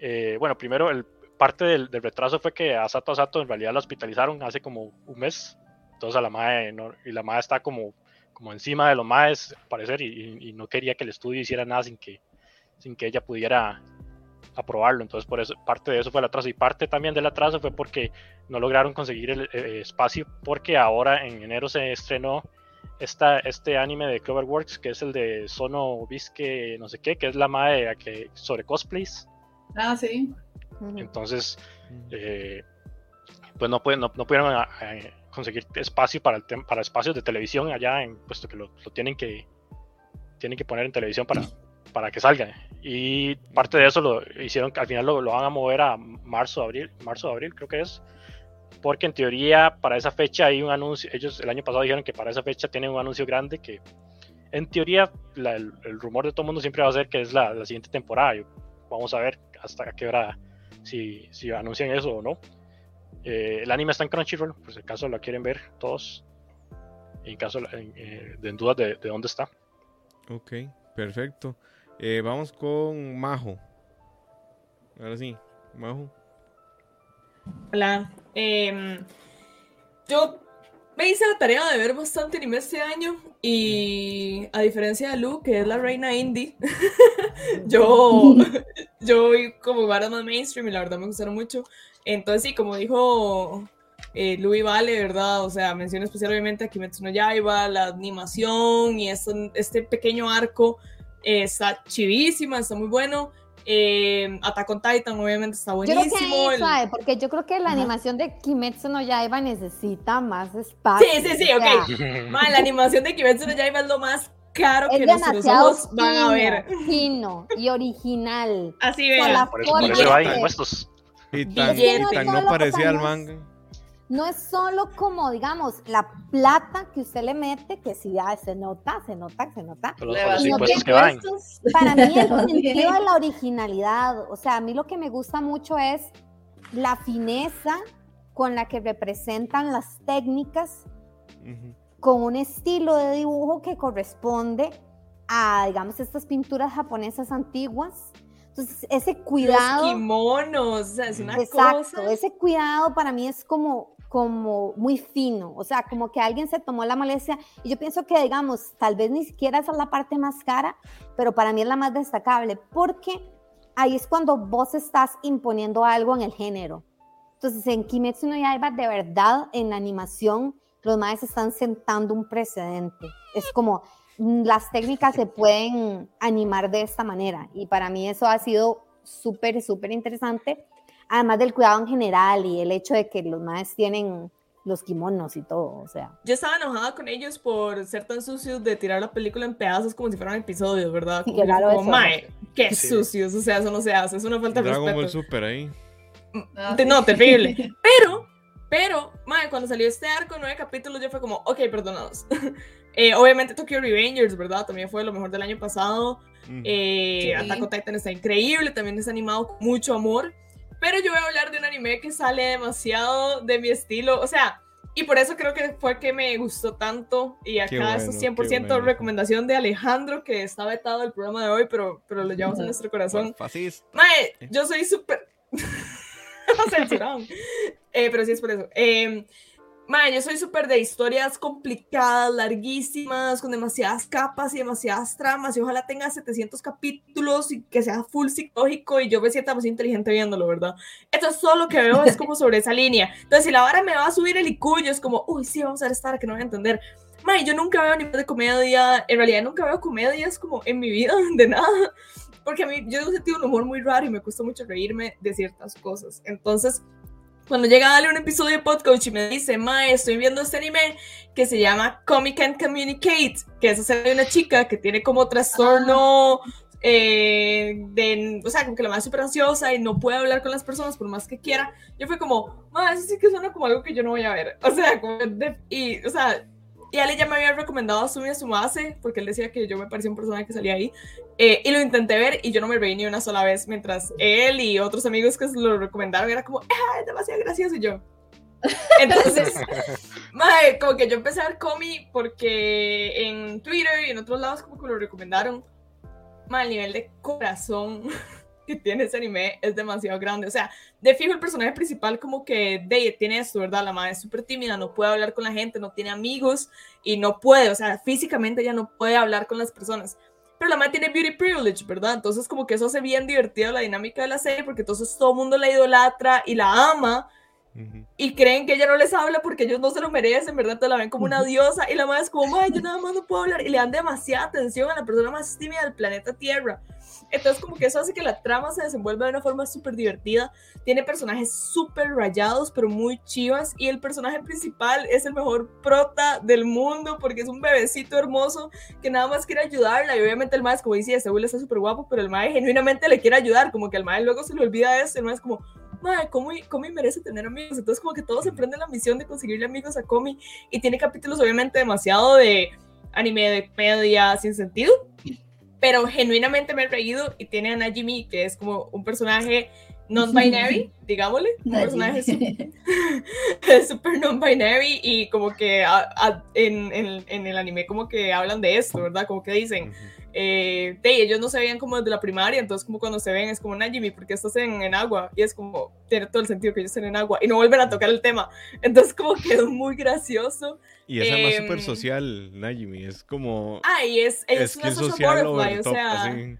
eh, bueno, primero, el, parte del, retraso fue que a Sato a Sato en realidad la hospitalizaron hace como un mes, entonces a la madre, y la madre está como, como encima de los maes, al parecer, y no quería que el estudio hiciera nada sin que, sin que ella pudiera aprobarlo, entonces por eso, parte de eso fue el atraso, y parte también del atraso fue porque no lograron conseguir el eh, espacio porque ahora en enero se estrenó esta, este anime de Cloverworks que es el de Sono Bisque no sé qué, que es la madre que sobre cosplays. Ah, sí. Entonces, eh, pues no, pueden, no, no pudieron a- a conseguir espacio para, el tem- para espacios de televisión allá, en, puesto que lo, lo tienen que tienen que poner en televisión para, para que salga. Y parte de eso lo hicieron, al final lo, lo van a mover a marzo, abril, marzo, abril creo que es, porque en teoría para esa fecha hay un anuncio, ellos el año pasado dijeron que para esa fecha tienen un anuncio grande que en teoría el, rumor de todo el mundo siempre va a ser que es la, siguiente temporada. Vamos a ver hasta qué hora si, si anuncian eso o no. Eh, el anime está en Crunchyroll, por si acaso lo quieren ver todos. En caso en, eh, en dudas de, de dónde está. Ok, perfecto. Eh, vamos con Majo. Ahora sí, Majo. Hola. Em, yo me hice la tarea de ver bastante anime este año y a diferencia de Lu, que es la reina indie, yo, yo vi como varios más mainstream y la verdad me gustaron mucho. Entonces sí, como dijo eh, Lu y Vale, ¿verdad? O sea, mención especial obviamente a Kimetsu no Yaiba, la animación y este, este pequeño arco eh, está chivísima, está muy bueno. Eh, Attack on Titan obviamente está Yo creo que buenísimo. ahí, el- suave, porque yo creo que la Ajá. animación de Kimetsu no Yaiba necesita más espacio. Sí, sí, sí, o ok. la animación de Kimetsu no Yaiba es lo más caro que Es nuestros ojos van a ver. fino, y original. Así Con vean. Por eso, por eso de- impuestos. Y tan, y no tan no parecía al manga. No es solo como, digamos, la plata que usted le mete, que sí, ya se nota, se nota, se nota. Los, los van no que van. Para mí el sentido de la originalidad, o sea, a mí lo que me gusta mucho es la fineza con la que representan las técnicas con un estilo de dibujo que corresponde a, digamos, estas pinturas japonesas antiguas. Entonces, ese Los cuidado, kimonos, o sea, es una exacto, cosa. ese cuidado para mí es como, como muy fino, o sea, como que alguien se tomó la molestia y yo pienso que, digamos, tal vez ni siquiera esa es la parte más cara, pero para mí es la más destacable, porque ahí es cuando vos estás imponiendo algo en el género. Entonces, en Kimetsu no Yaiba, de verdad, en la animación, los maestros están sentando un precedente. Es como mm, las técnicas se pueden animar de esta manera. Y para mí eso ha sido súper, súper interesante. Además del cuidado en general y el hecho de que los maestros tienen los kimonos y todo. O sea, Yo estaba enojada con ellos por ser tan sucios de tirar la película en pedazos como si fueran episodios, ¿verdad? Sí, Como, qué raro como, eso. mae, qué Sí. sucios, o sea, eso no se hace, es una falta de Dragon Ball respeto. Super ahí. Ah, Te- sí. No, terrible. Pero, pero, mae, cuando salió este arco, nueve capítulos, yo fue como, ok, perdonados. Eh, obviamente Tokyo Revengers, ¿verdad? También fue lo mejor del año pasado. Ujú. Eh, Sí. Attack on Titan está increíble, también es animado con mucho amor. Pero yo voy a hablar de un anime que sale demasiado de mi estilo. O sea, y por eso creo que fue que me gustó tanto. Y acá bueno, es qué 100% bueno. recomendación de Alejandro, que está vetado del programa de hoy, pero, pero lo llevamos en nuestro corazón. Fascista. Mae, yo soy súper. Censuraron. Eh, pero sí es por eso. Eh, mae, yo soy súper de historias complicadas, larguísimas, con demasiadas capas y demasiadas tramas. Y ojalá tenga 700 capítulos y que sea full psicológico y yo me sienta más inteligente viéndolo, ¿verdad? Entonces, todo lo que veo es como sobre esa línea. Entonces, si la vara me va a subir el IQ, yo es como, uy, sí, vamos a ver esta vara que no voy a entender. Mae, yo nunca veo anime de comedia. En realidad, nunca veo comedias como en mi vida, de nada porque a mí yo un sentido un humor muy raro y me cuesta mucho reírme de ciertas cosas. Entonces, cuando llega a darle un episodio de podcast y me dice, Mae, estoy viendo este anime que se llama Comic and Communicate, que es acerca de una chica que tiene como trastorno. eh, de, o sea, como que la más súper ansiosa y no puede hablar con las personas por más que quiera. Yo fue como, ma, eso sí que suena como algo que yo no voy a ver. O sea, como de- y, o sea, y Ale ya me había recomendado a Sumi Sumase, porque él decía que yo me parecía un personaje que salía ahí. Eh, y lo intenté ver y yo no me reí ni una sola vez, mientras él y otros amigos que lo recomendaron era como, ah, es demasiado gracioso y yo. Entonces, mae, como que yo empecé a ver Comi porque en Twitter y en otros lados como que lo recomendaron. Mae, el nivel de corazón que tiene ese anime es demasiado grande. O sea, de fijo el personaje principal como que de, tiene esto, ¿verdad? La madre es súper tímida, no puede hablar con la gente, no tiene amigos y no puede, o sea, físicamente ella no puede hablar con las personas. Pero la madre tiene beauty privilege, ¿verdad? Entonces como que eso hace bien divertido la dinámica de la serie porque entonces todo el mundo la idolatra y la ama Ujú. y creen que ella no les habla porque ellos no se lo merecen, ¿verdad? Te la ven como una diosa y la madre es como, ay, yo nada más no puedo hablar y le dan demasiada atención a la persona más tímida del planeta Tierra. Entonces como que eso hace que la trama se desenvuelva de una forma súper divertida. Tiene personajes súper rayados, pero muy chivas y el personaje principal es el mejor prota del mundo porque es un bebecito hermoso que nada más quiere ayudarla y obviamente el más como dice, ese Will está súper guapo, pero el mae genuinamente le quiere ayudar, como que el mae luego se le olvida eso, el mae es como, Mae, Comi, Comi merece tener amigos. Entonces, como que todos se prenden la misión de conseguirle amigos a Comi. Y tiene capítulos, obviamente, demasiado de anime de comedia sin sentido. Pero genuinamente me he reído. Y tiene a Najimi, que es como un personaje non-binary, digámosle. Un personaje súper non-binary. Y como que a- a- en, en- en el anime, como que hablan de esto, ¿verdad? Como que dicen Ujú. Eh, de, ellos no se veían como desde la primaria, entonces como cuando se ven es como Najimi, porque estás en, en agua? Y es como, tiene todo el sentido que ellos estén en agua y no vuelven a tocar el tema. Entonces como quedó muy gracioso. Y es además Em, súper social, Najimi. Es como. Ah, y es, es, una skill social social butterfly, o sea, así.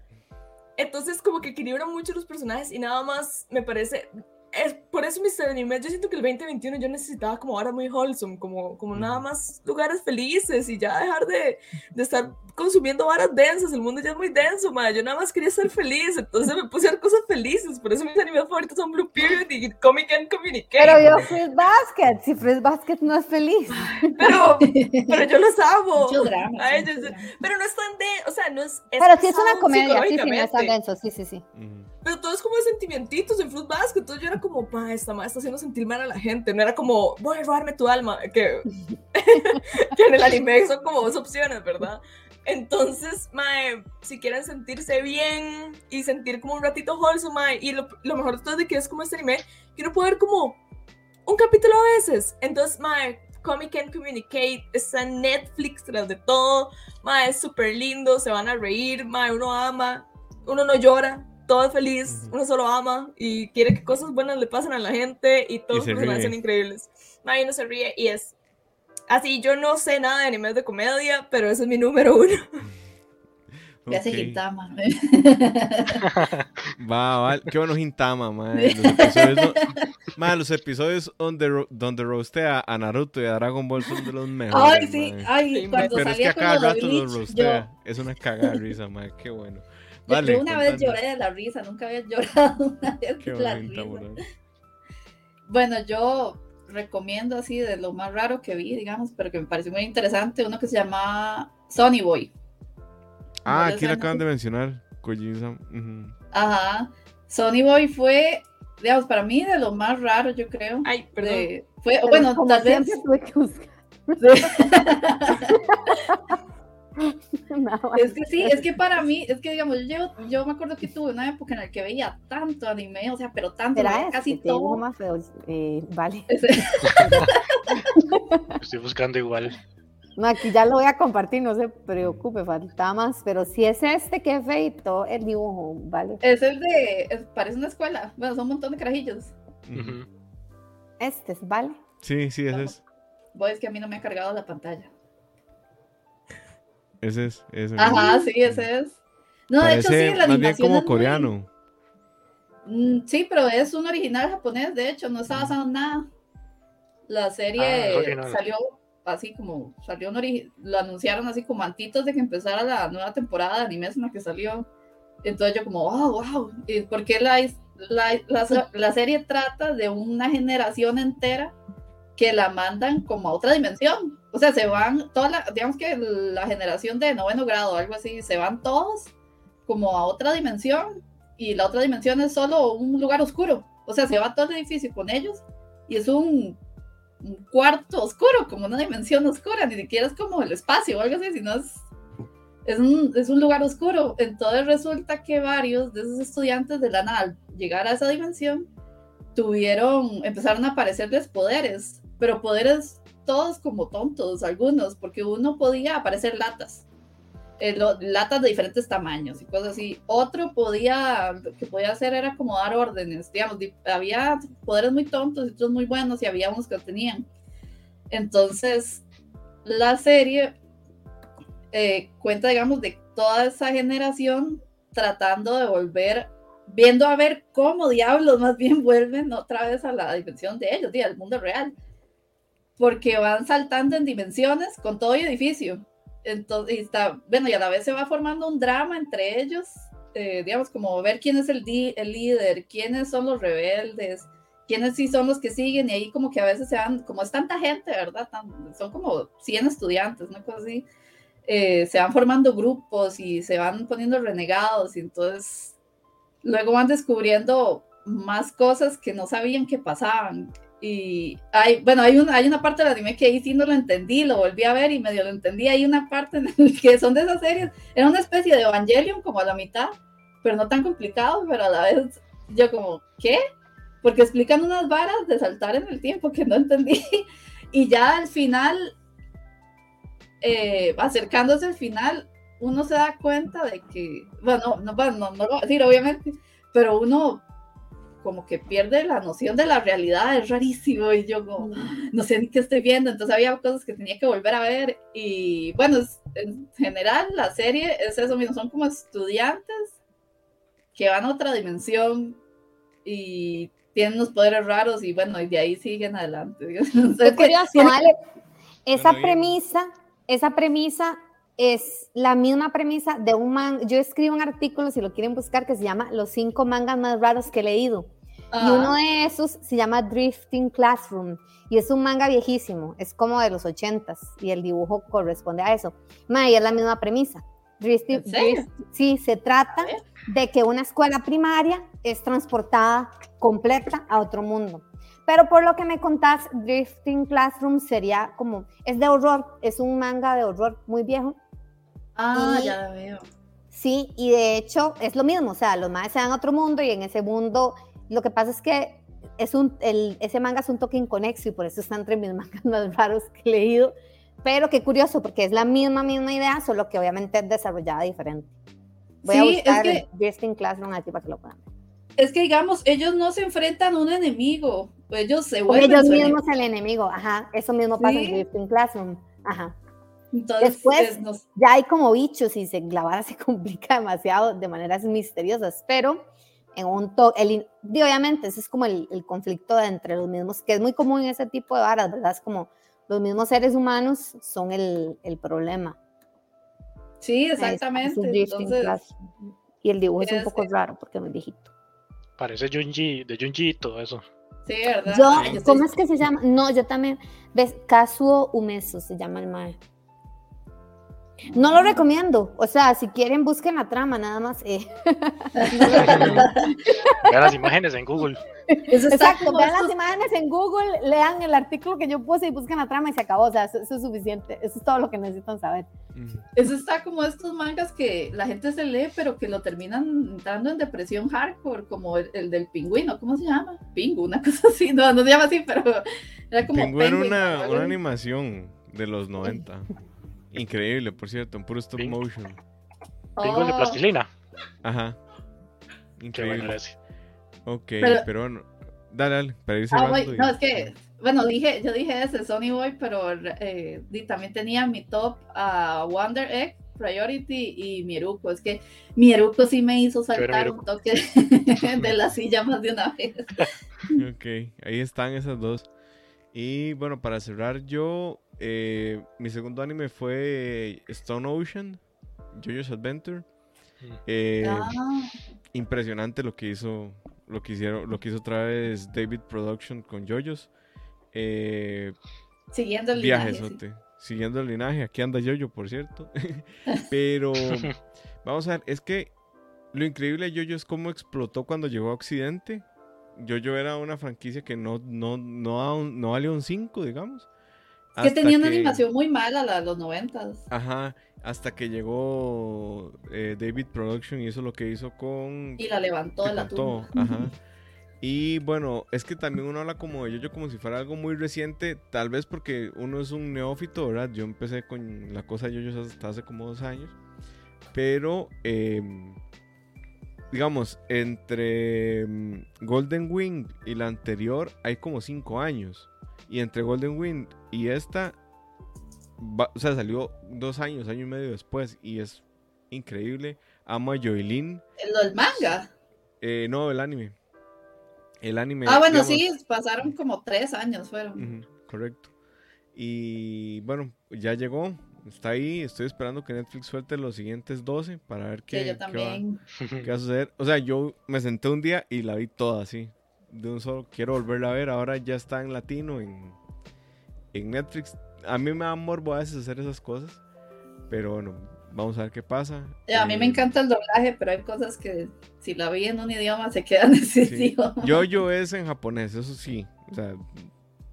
entonces como que equilibra mucho los personajes y nada más me parece... Es, por eso Mr. Anime, yo siento que el 2021 yo necesitaba como ahora muy wholesome, como, como nada más lugares felices y ya dejar de, de estar consumiendo varas densas, el mundo ya es muy denso, ma. yo nada más quería ser feliz, entonces me puse a ver cosas felices, por eso mis animes favoritos son Blue Period y Comic and Communicate, Pero yo Fruit Basket, si Fruit Basket no es feliz. pero, pero yo los amo. Mucho drama. A sí, ellos, mucho drama. pero no es tan de, o sea, no es... es Pero sí es una comedia, sí, sí, no es tan psicológicamente. denso, sí, sí, sí. Ujú. Pero todo es como de sentimientitos en Fruit Basket. Entonces yo era como, pa, esta madre está haciendo sentir mal a la gente. No era como, voy a robarme tu alma. Que, que en el anime son como dos opciones, ¿verdad? Entonces, mae, si quieren sentirse bien y sentir como un ratito wholesome, mae, y lo, lo mejor de todo es de que es como este anime, que uno puede ver como un capítulo a veces. Entonces, mae, Comic and Communicate está en Netflix tras de todo. Mae, es súper lindo, se van a reír, mae, uno ama, uno no llora, todo es feliz, uno solo ama y quiere que cosas buenas le pasen a la gente y todos los personajes son increíbles. Mae, uno se ríe y es así. Yo no sé nada de animes de comedia, pero ese es mi número uno. Me hace Ok. Gintama. Va, va. Qué bueno Hintama, madre. Los episodios, do- mae, los episodios donde, ro- donde roastea a Naruto y a Dragon Ball son de los mejores. Ay, sí, mae. ay, cuando Pero es que salía a cada rato los Bleach, yo, roastea. Es una cagada de risa, madre. Qué bueno. Yo- Vale, yo una vez lloré de la risa, nunca había llorado una vez Qué de la risa. ¿no? Bueno, yo recomiendo así de lo más raro que vi, digamos, pero que me pareció muy interesante, uno que se llama Sonny Boy. Ah, ¿No les aquí la suena? acaban de mencionar. Kojima. ujú. Ajá. Sonny Boy fue, digamos, para mí de lo más raro, yo creo. Ay, perdón. de- fue, Pero bueno, tal vez. tuve que buscar. No, Es que sí, es que para mí, es que digamos, yo llevo, yo me acuerdo que tuve una época en la que veía tanto anime, o sea, pero tanto, Será este, casi digo todo. más feo. Eh, vale. Estoy buscando igual. No, aquí ya lo voy a compartir, no se preocupe, falta más, pero si es este, qué feito el dibujo, ¿vale? Es el de. es- parece una escuela. Bueno, son un montón de carajillos. Este es, ¿vale? Sí, sí, ese es. Voy, es que a mí no me ha cargado la pantalla. Ese es. Ese Ajá, sí, ese es. No, de hecho, sí, la más bien animación como es muy- coreano. Mm, sí, pero es un original japonés, de hecho, no está basado en nada. La Ah, serie original. salió así como, salió un ori- lo anunciaron así como antitos de que empezara la nueva temporada de animes en la que salió. Entonces yo como, wow, wow, ¿y ¿por qué la, la, la- la serie trata de una generación entera que la mandan como a otra dimensión? O sea, se van, toda la, digamos que la generación de noveno grado, algo así, se van todos como a otra dimensión y la otra dimensión es solo un lugar oscuro. O sea, se va todo el edificio con ellos y es un, un cuarto oscuro, como una dimensión oscura, ni siquiera es como el espacio o algo así, sino es, es, un, es un lugar oscuro. Entonces resulta que varios de esos estudiantes de la nada, al llegar a esa dimensión, tuvieron, empezaron a aparecerles poderes, pero poderes todos como tontos, algunos, porque uno podía aparecer latas eh, lo- latas de diferentes tamaños y cosas así. Otro podía, que podía hacer era como dar órdenes, digamos, di- había poderes muy tontos y otros muy buenos y había unos que tenían. Entonces, la serie eh, cuenta, digamos, de toda esa generación tratando de volver, viendo a ver cómo diablos más bien vuelven otra vez a la dimensión de ellos, di, al mundo real. Porque van saltando en dimensiones con todo y edificio entonces y está, bueno, y a la vez se va formando un drama entre ellos, eh, digamos, como ver quién es el, el líder, quiénes son los rebeldes, quiénes sí son los que siguen, y ahí como que a veces se van, como es tanta gente, ¿verdad? Tan- son como 100 estudiantes, una cosa así, eh, se van formando grupos y se van poniendo renegados, y entonces luego van descubriendo más cosas que no sabían que pasaban. Y hay, bueno, hay, un, hay una parte del anime que ahí sí no lo entendí, lo volví a ver y medio lo entendí. Hay una parte en la que son de esas series, era una especie de Evangelion como a la mitad, pero no tan complicado, pero a la vez yo como, ¿qué? Porque explican unas varas de saltar en el tiempo que no entendí. Y ya al final, eh, acercándose al final, uno se da cuenta de que, bueno, no, bueno, no, no decir obviamente, pero uno como que pierde la noción de la realidad, es rarísimo y yo como, no sé ni qué estoy viendo, entonces había cosas que tenía que volver a ver y bueno, es- en general la serie es eso mismo, son como estudiantes que van a otra dimensión y tienen unos poderes raros y bueno, y de ahí siguen adelante. Entonces, Qué curioso, tiene- Ale. Esa Bueno, premisa, esa premisa es la misma premisa de un man. Yo escribo un artículo, si lo quieren buscar, que se llama Los cinco mangas más raros que he leído. Y uno de esos se llama Drifting Classroom y es un manga viejísimo, es como de los ochentas y el dibujo corresponde a eso. Ma, y es la misma premisa. Drifting, drift- sí, se trata de que una escuela primaria es transportada completa a otro mundo. Pero por lo que me contás, Drifting Classroom sería como, es de horror, es un manga de horror muy viejo. ah, y- ya la veo. Sí, y de hecho es lo mismo, o sea, los madres se van a otro mundo y en ese mundo lo que pasa es que es un, el, ese manga es un toque inconexo y por eso está entre mis mangas más raros que he leído, pero qué curioso porque es la misma, misma idea, solo que obviamente es desarrollada diferente. Voy a Sí, es buscar que- el Drifting Classroom aquí para que lo puedan ver. Es que digamos, ellos no se enfrentan a un enemigo, ellos se vuelven ellos mismos el enemigo, ajá, eso mismo pasa Sí. en Drifting Classroom, ajá. Entonces, Después- es- nos- ya hay como bichos y se, la vara se complica demasiado de maneras misteriosas, pero en un toque, obviamente ese es como el, el conflicto de entre los mismos, que es muy común en ese tipo de varas, ¿verdad? Es como los mismos seres humanos son el, el problema. sí, Es- es un exactamente. drifting Entonces, y el dibujo es, un es- poco raro porque es muy viejito. Parece Junji, de Junji y todo eso. sí, ¿verdad? Yo, ¿cómo es que se llama? No, yo también, ¿ves? Kazuo Umeso se llama el mae. No lo recomiendo, o sea, si quieren busquen la trama, nada más. eh. Vean las imágenes en Google. Eso está Exacto, vean estos- las imágenes en Google, lean el artículo que yo puse y busquen la trama y se acabó. O sea, eso, eso es suficiente. Eso es todo lo que necesitan saber. Eso está como estos mangas que la gente se lee, pero que lo terminan entrando en depresión hardcore, como el, el del pingüino, ¿cómo se llama? Pingu, una cosa así, no, no se llama así, pero era como Tengo era una, una animación de los 90. Increíble, por cierto, en puro stop Ping- motion. Pingo el de Oh, plastilina. Ajá. Qué bueno Increíble. ese. Ok, Pero- pero, bueno. Dale, dale, para ir Ah, voy- y- no, es que, bueno, dije, yo dije ese, Sony Boy, pero eh, también tenía mi top a Wonder Egg, Priority y Mieruko. Es que Mieruko sí me hizo saltar un toque de la silla más de una vez. Ok, ahí están esas dos. Y bueno, para cerrar yo, eh, mi segundo anime fue Stone Ocean, JoJo's Adventure. Mm. Eh, Ah, impresionante lo que hizo, lo que hicieron, lo que hizo otra vez David Production con JoJo's. Eh, siguiendo el linaje. sí. Siguiendo el linaje, aquí anda Jojo, por cierto. Pero vamos a ver, es que lo increíble de Jojo es cómo explotó cuando llegó a Occidente. Jojo era una franquicia que no, no, no, no valía un 5, digamos. Que Hasta tenía una que- animación muy mala, la de los noventas. Ajá, hasta que llegó eh, David Production y hizo lo que hizo con Y la levantó de la tumba. ajá. Y bueno, es que también uno habla como de Jojo como si fuera algo muy reciente, tal vez porque uno es un neófito, ¿verdad? Yo empecé con la cosa de Jojo hasta hace como dos años, pero em, digamos, entre mm, Golden Wind y la anterior hay como cinco años, y entre Golden Wind y esta, va- o sea, salió dos años, año y medio después, y es increíble. Amo a Joylin. Del manga. Eh, no, el anime. El anime. Ah, bueno, digamos- sí, pasaron como tres años, fueron. Correcto. Y bueno, ya llegó. Está ahí. Estoy esperando que Netflix suelte los siguientes 12 para ver qué, yo qué va, qué va a suceder. O sea, yo me senté un día y la vi toda así. De un solo. Quiero volverla a ver. Ahora ya está en latino en, en Netflix. A mí me da morbo a veces hacer esas cosas. Pero bueno, vamos a ver qué pasa. Eh, A mí me Eh, encanta el doblaje, pero hay cosas que si la vi en un idioma se quedan en ese Sí. idioma. Yo-Yo es en japonés, eso sí. O sea,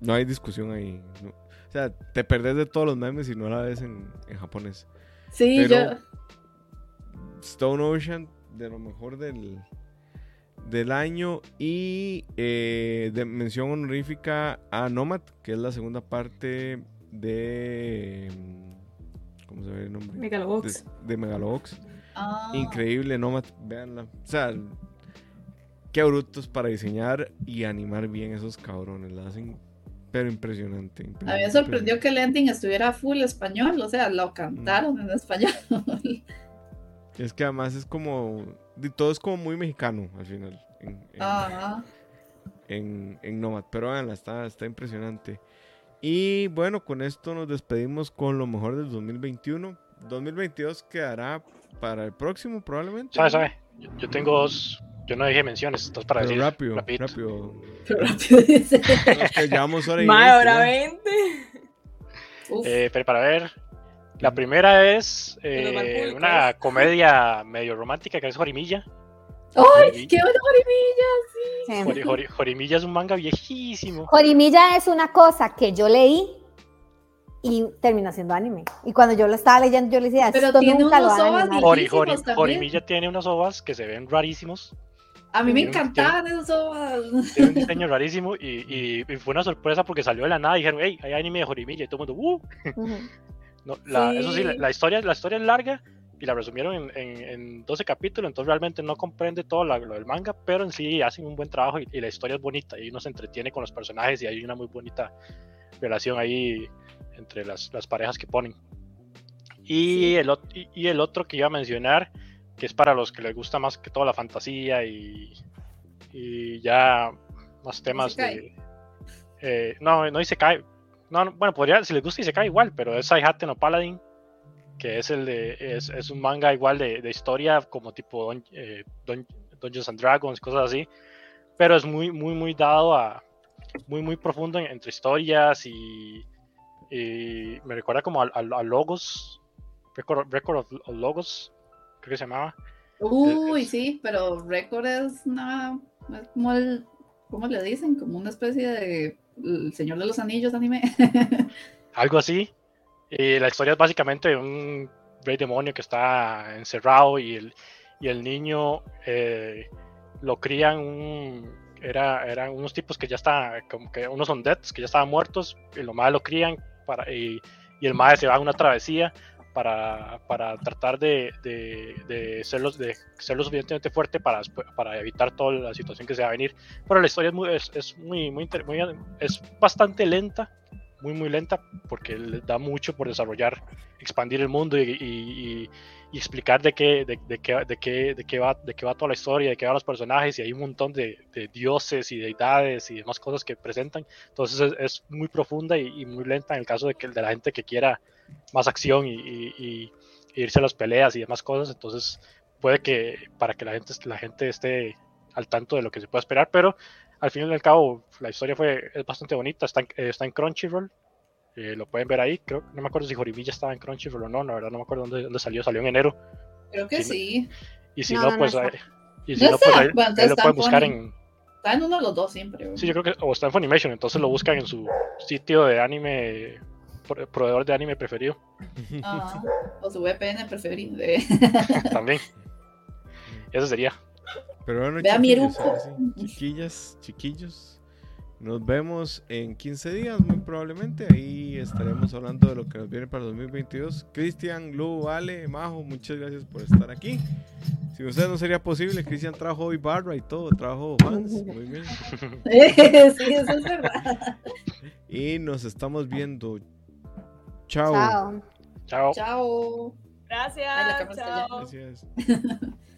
no hay discusión ahí. no. O sea, te perdés de todos los memes si no la ves en, en japonés. Sí, pero- yo. Stone Ocean, de lo mejor del, del año. Y eh, de mención honorífica a Nomad, que es la segunda parte de. mm, ¿Cómo se ve el nombre? Megalobox. De, de Megalobox. Ah, Increíble, Nomad, véanla. O sea, qué brutos para diseñar y animar bien esos cabrones. La hacen, pero impresionante. A mí me impresionante, sorprendió que el ending estuviera full español, o sea, lo cantaron Mm. en español. Es que además es como. Todo es como muy mexicano al final. En, en, Ah, en- en Nomad. Pero véanla, está, está impresionante. Y bueno, con esto nos despedimos con lo mejor del 2021. 2022 quedará para el próximo, probablemente. ¿Sabe, sabe? Yo, yo tengo dos. Yo no dije menciones, entonces para Pero decir. rápido, rapidito. rápido. pero rápido dice. Que hora y ahora ya. 20. Uf, Eh, pero para ver. La primera es eh, una comedia medio romántica que es Jorimilla. ¡Ay, qué buena Sí. Jori- Jori- Jorimilla es un manga viejísimo. Jorimilla es una cosa que yo leí y terminó siendo anime. Y cuando yo lo estaba leyendo, yo le decía, Pero esto tiene nunca lo unos a ovas. Jori, Jori-. Jorimilla tiene unos ovas que se ven rarísimos. A mí me encantaban esos ovas. Tiene un diseño rarísimo y, y- y fue una sorpresa porque salió de la nada y dijeron, hey, hay anime de Jorimilla y todo el mundo, ¡uh! Ujú. No, la- Eso sí, la, historia, la historia es larga y la resumieron en, en- en 12 capítulos, entonces realmente no comprende todo la- lo del manga, pero en sí hacen un buen trabajo y, y la historia es bonita y uno se entretiene con los personajes y hay una muy bonita relación ahí entre las, las parejas que ponen. Y, el, y, y el otro que iba a mencionar, que es para los que les gusta más que todo la fantasía y, y ya más temas de... eh, no, no dice cae. No, no, bueno, podría, si les gusta Isekai igual, pero es Saihate no Paladin, que es el de, es, es un manga igual de, de historia, como tipo Dun- eh, Dun- Dungeons and Dragons, cosas así, pero es muy, muy, muy dado a, muy, muy profundo en- entre historias y, y me recuerda como a, a- a Logos, Record, Record of, of Logos, creo que se llamaba. Uy, es- sí, pero Record es una. es como el. ¿Cómo le dicen? Como una especie de. El Señor de los Anillos anime. algo así. Y la historia es básicamente un rey demonio que está encerrado y el, y el niño eh, lo crían un, era, eran unos tipos que ya estaban, como que unos deads que ya estaban muertos, y lo más lo crían para, y, y el madre se va a una travesía para, para tratar de, de, de, ser de ser lo suficientemente fuerte para, para evitar toda la situación que se va a venir. Pero la historia es, muy, es, es muy, muy, es bastante lenta, muy, muy lenta, porque da mucho por desarrollar, expandir el mundo y, y, y explicar de qué, de, de, qué, de, qué, de, qué va, de qué va toda la historia, de qué van los personajes, y hay un montón de, de dioses y deidades y demás cosas que presentan. Entonces es, es muy profunda y, y, muy lenta en el caso de, que, de la gente que quiera más acción y, y, irse a las peleas y demás cosas. Entonces puede que para que la gente, la gente esté al tanto de lo que se puede esperar, pero al fin y al cabo la historia fue es bastante bonita, está en, está en Crunchyroll, eh, lo pueden ver ahí, creo, no me acuerdo si Joribilla estaba en Crunchyroll o no, la verdad no me acuerdo dónde, dónde salió, salió en enero. Creo que Si sí. Y si No, no, no, pues, no ahí, y si No no, pues ahí, ahí lo pueden buscar en, Está en uno de los dos siempre. sí, yo creo que, o está en Funimation, entonces lo buscan en su sitio de anime, pro- proveedor de anime preferido, Ah, o su VPN preferido. eh. también. Ese sería. Pero bueno, Ve a chiquillos, chiquillas, chiquillos. Nos vemos en 15 días, muy probablemente. Ahí estaremos hablando de lo que nos viene para 2022. Cristian, Lu, Ale, Majo, muchas gracias por estar aquí. Sin ustedes no sería posible. Cristian trajo hoy barra y todo, trajo fans. Muy bien. sí, eso es verdad. Y nos estamos viendo. Chao. Chao. Chao. Chao. Gracias. Ay, chao. Gracias.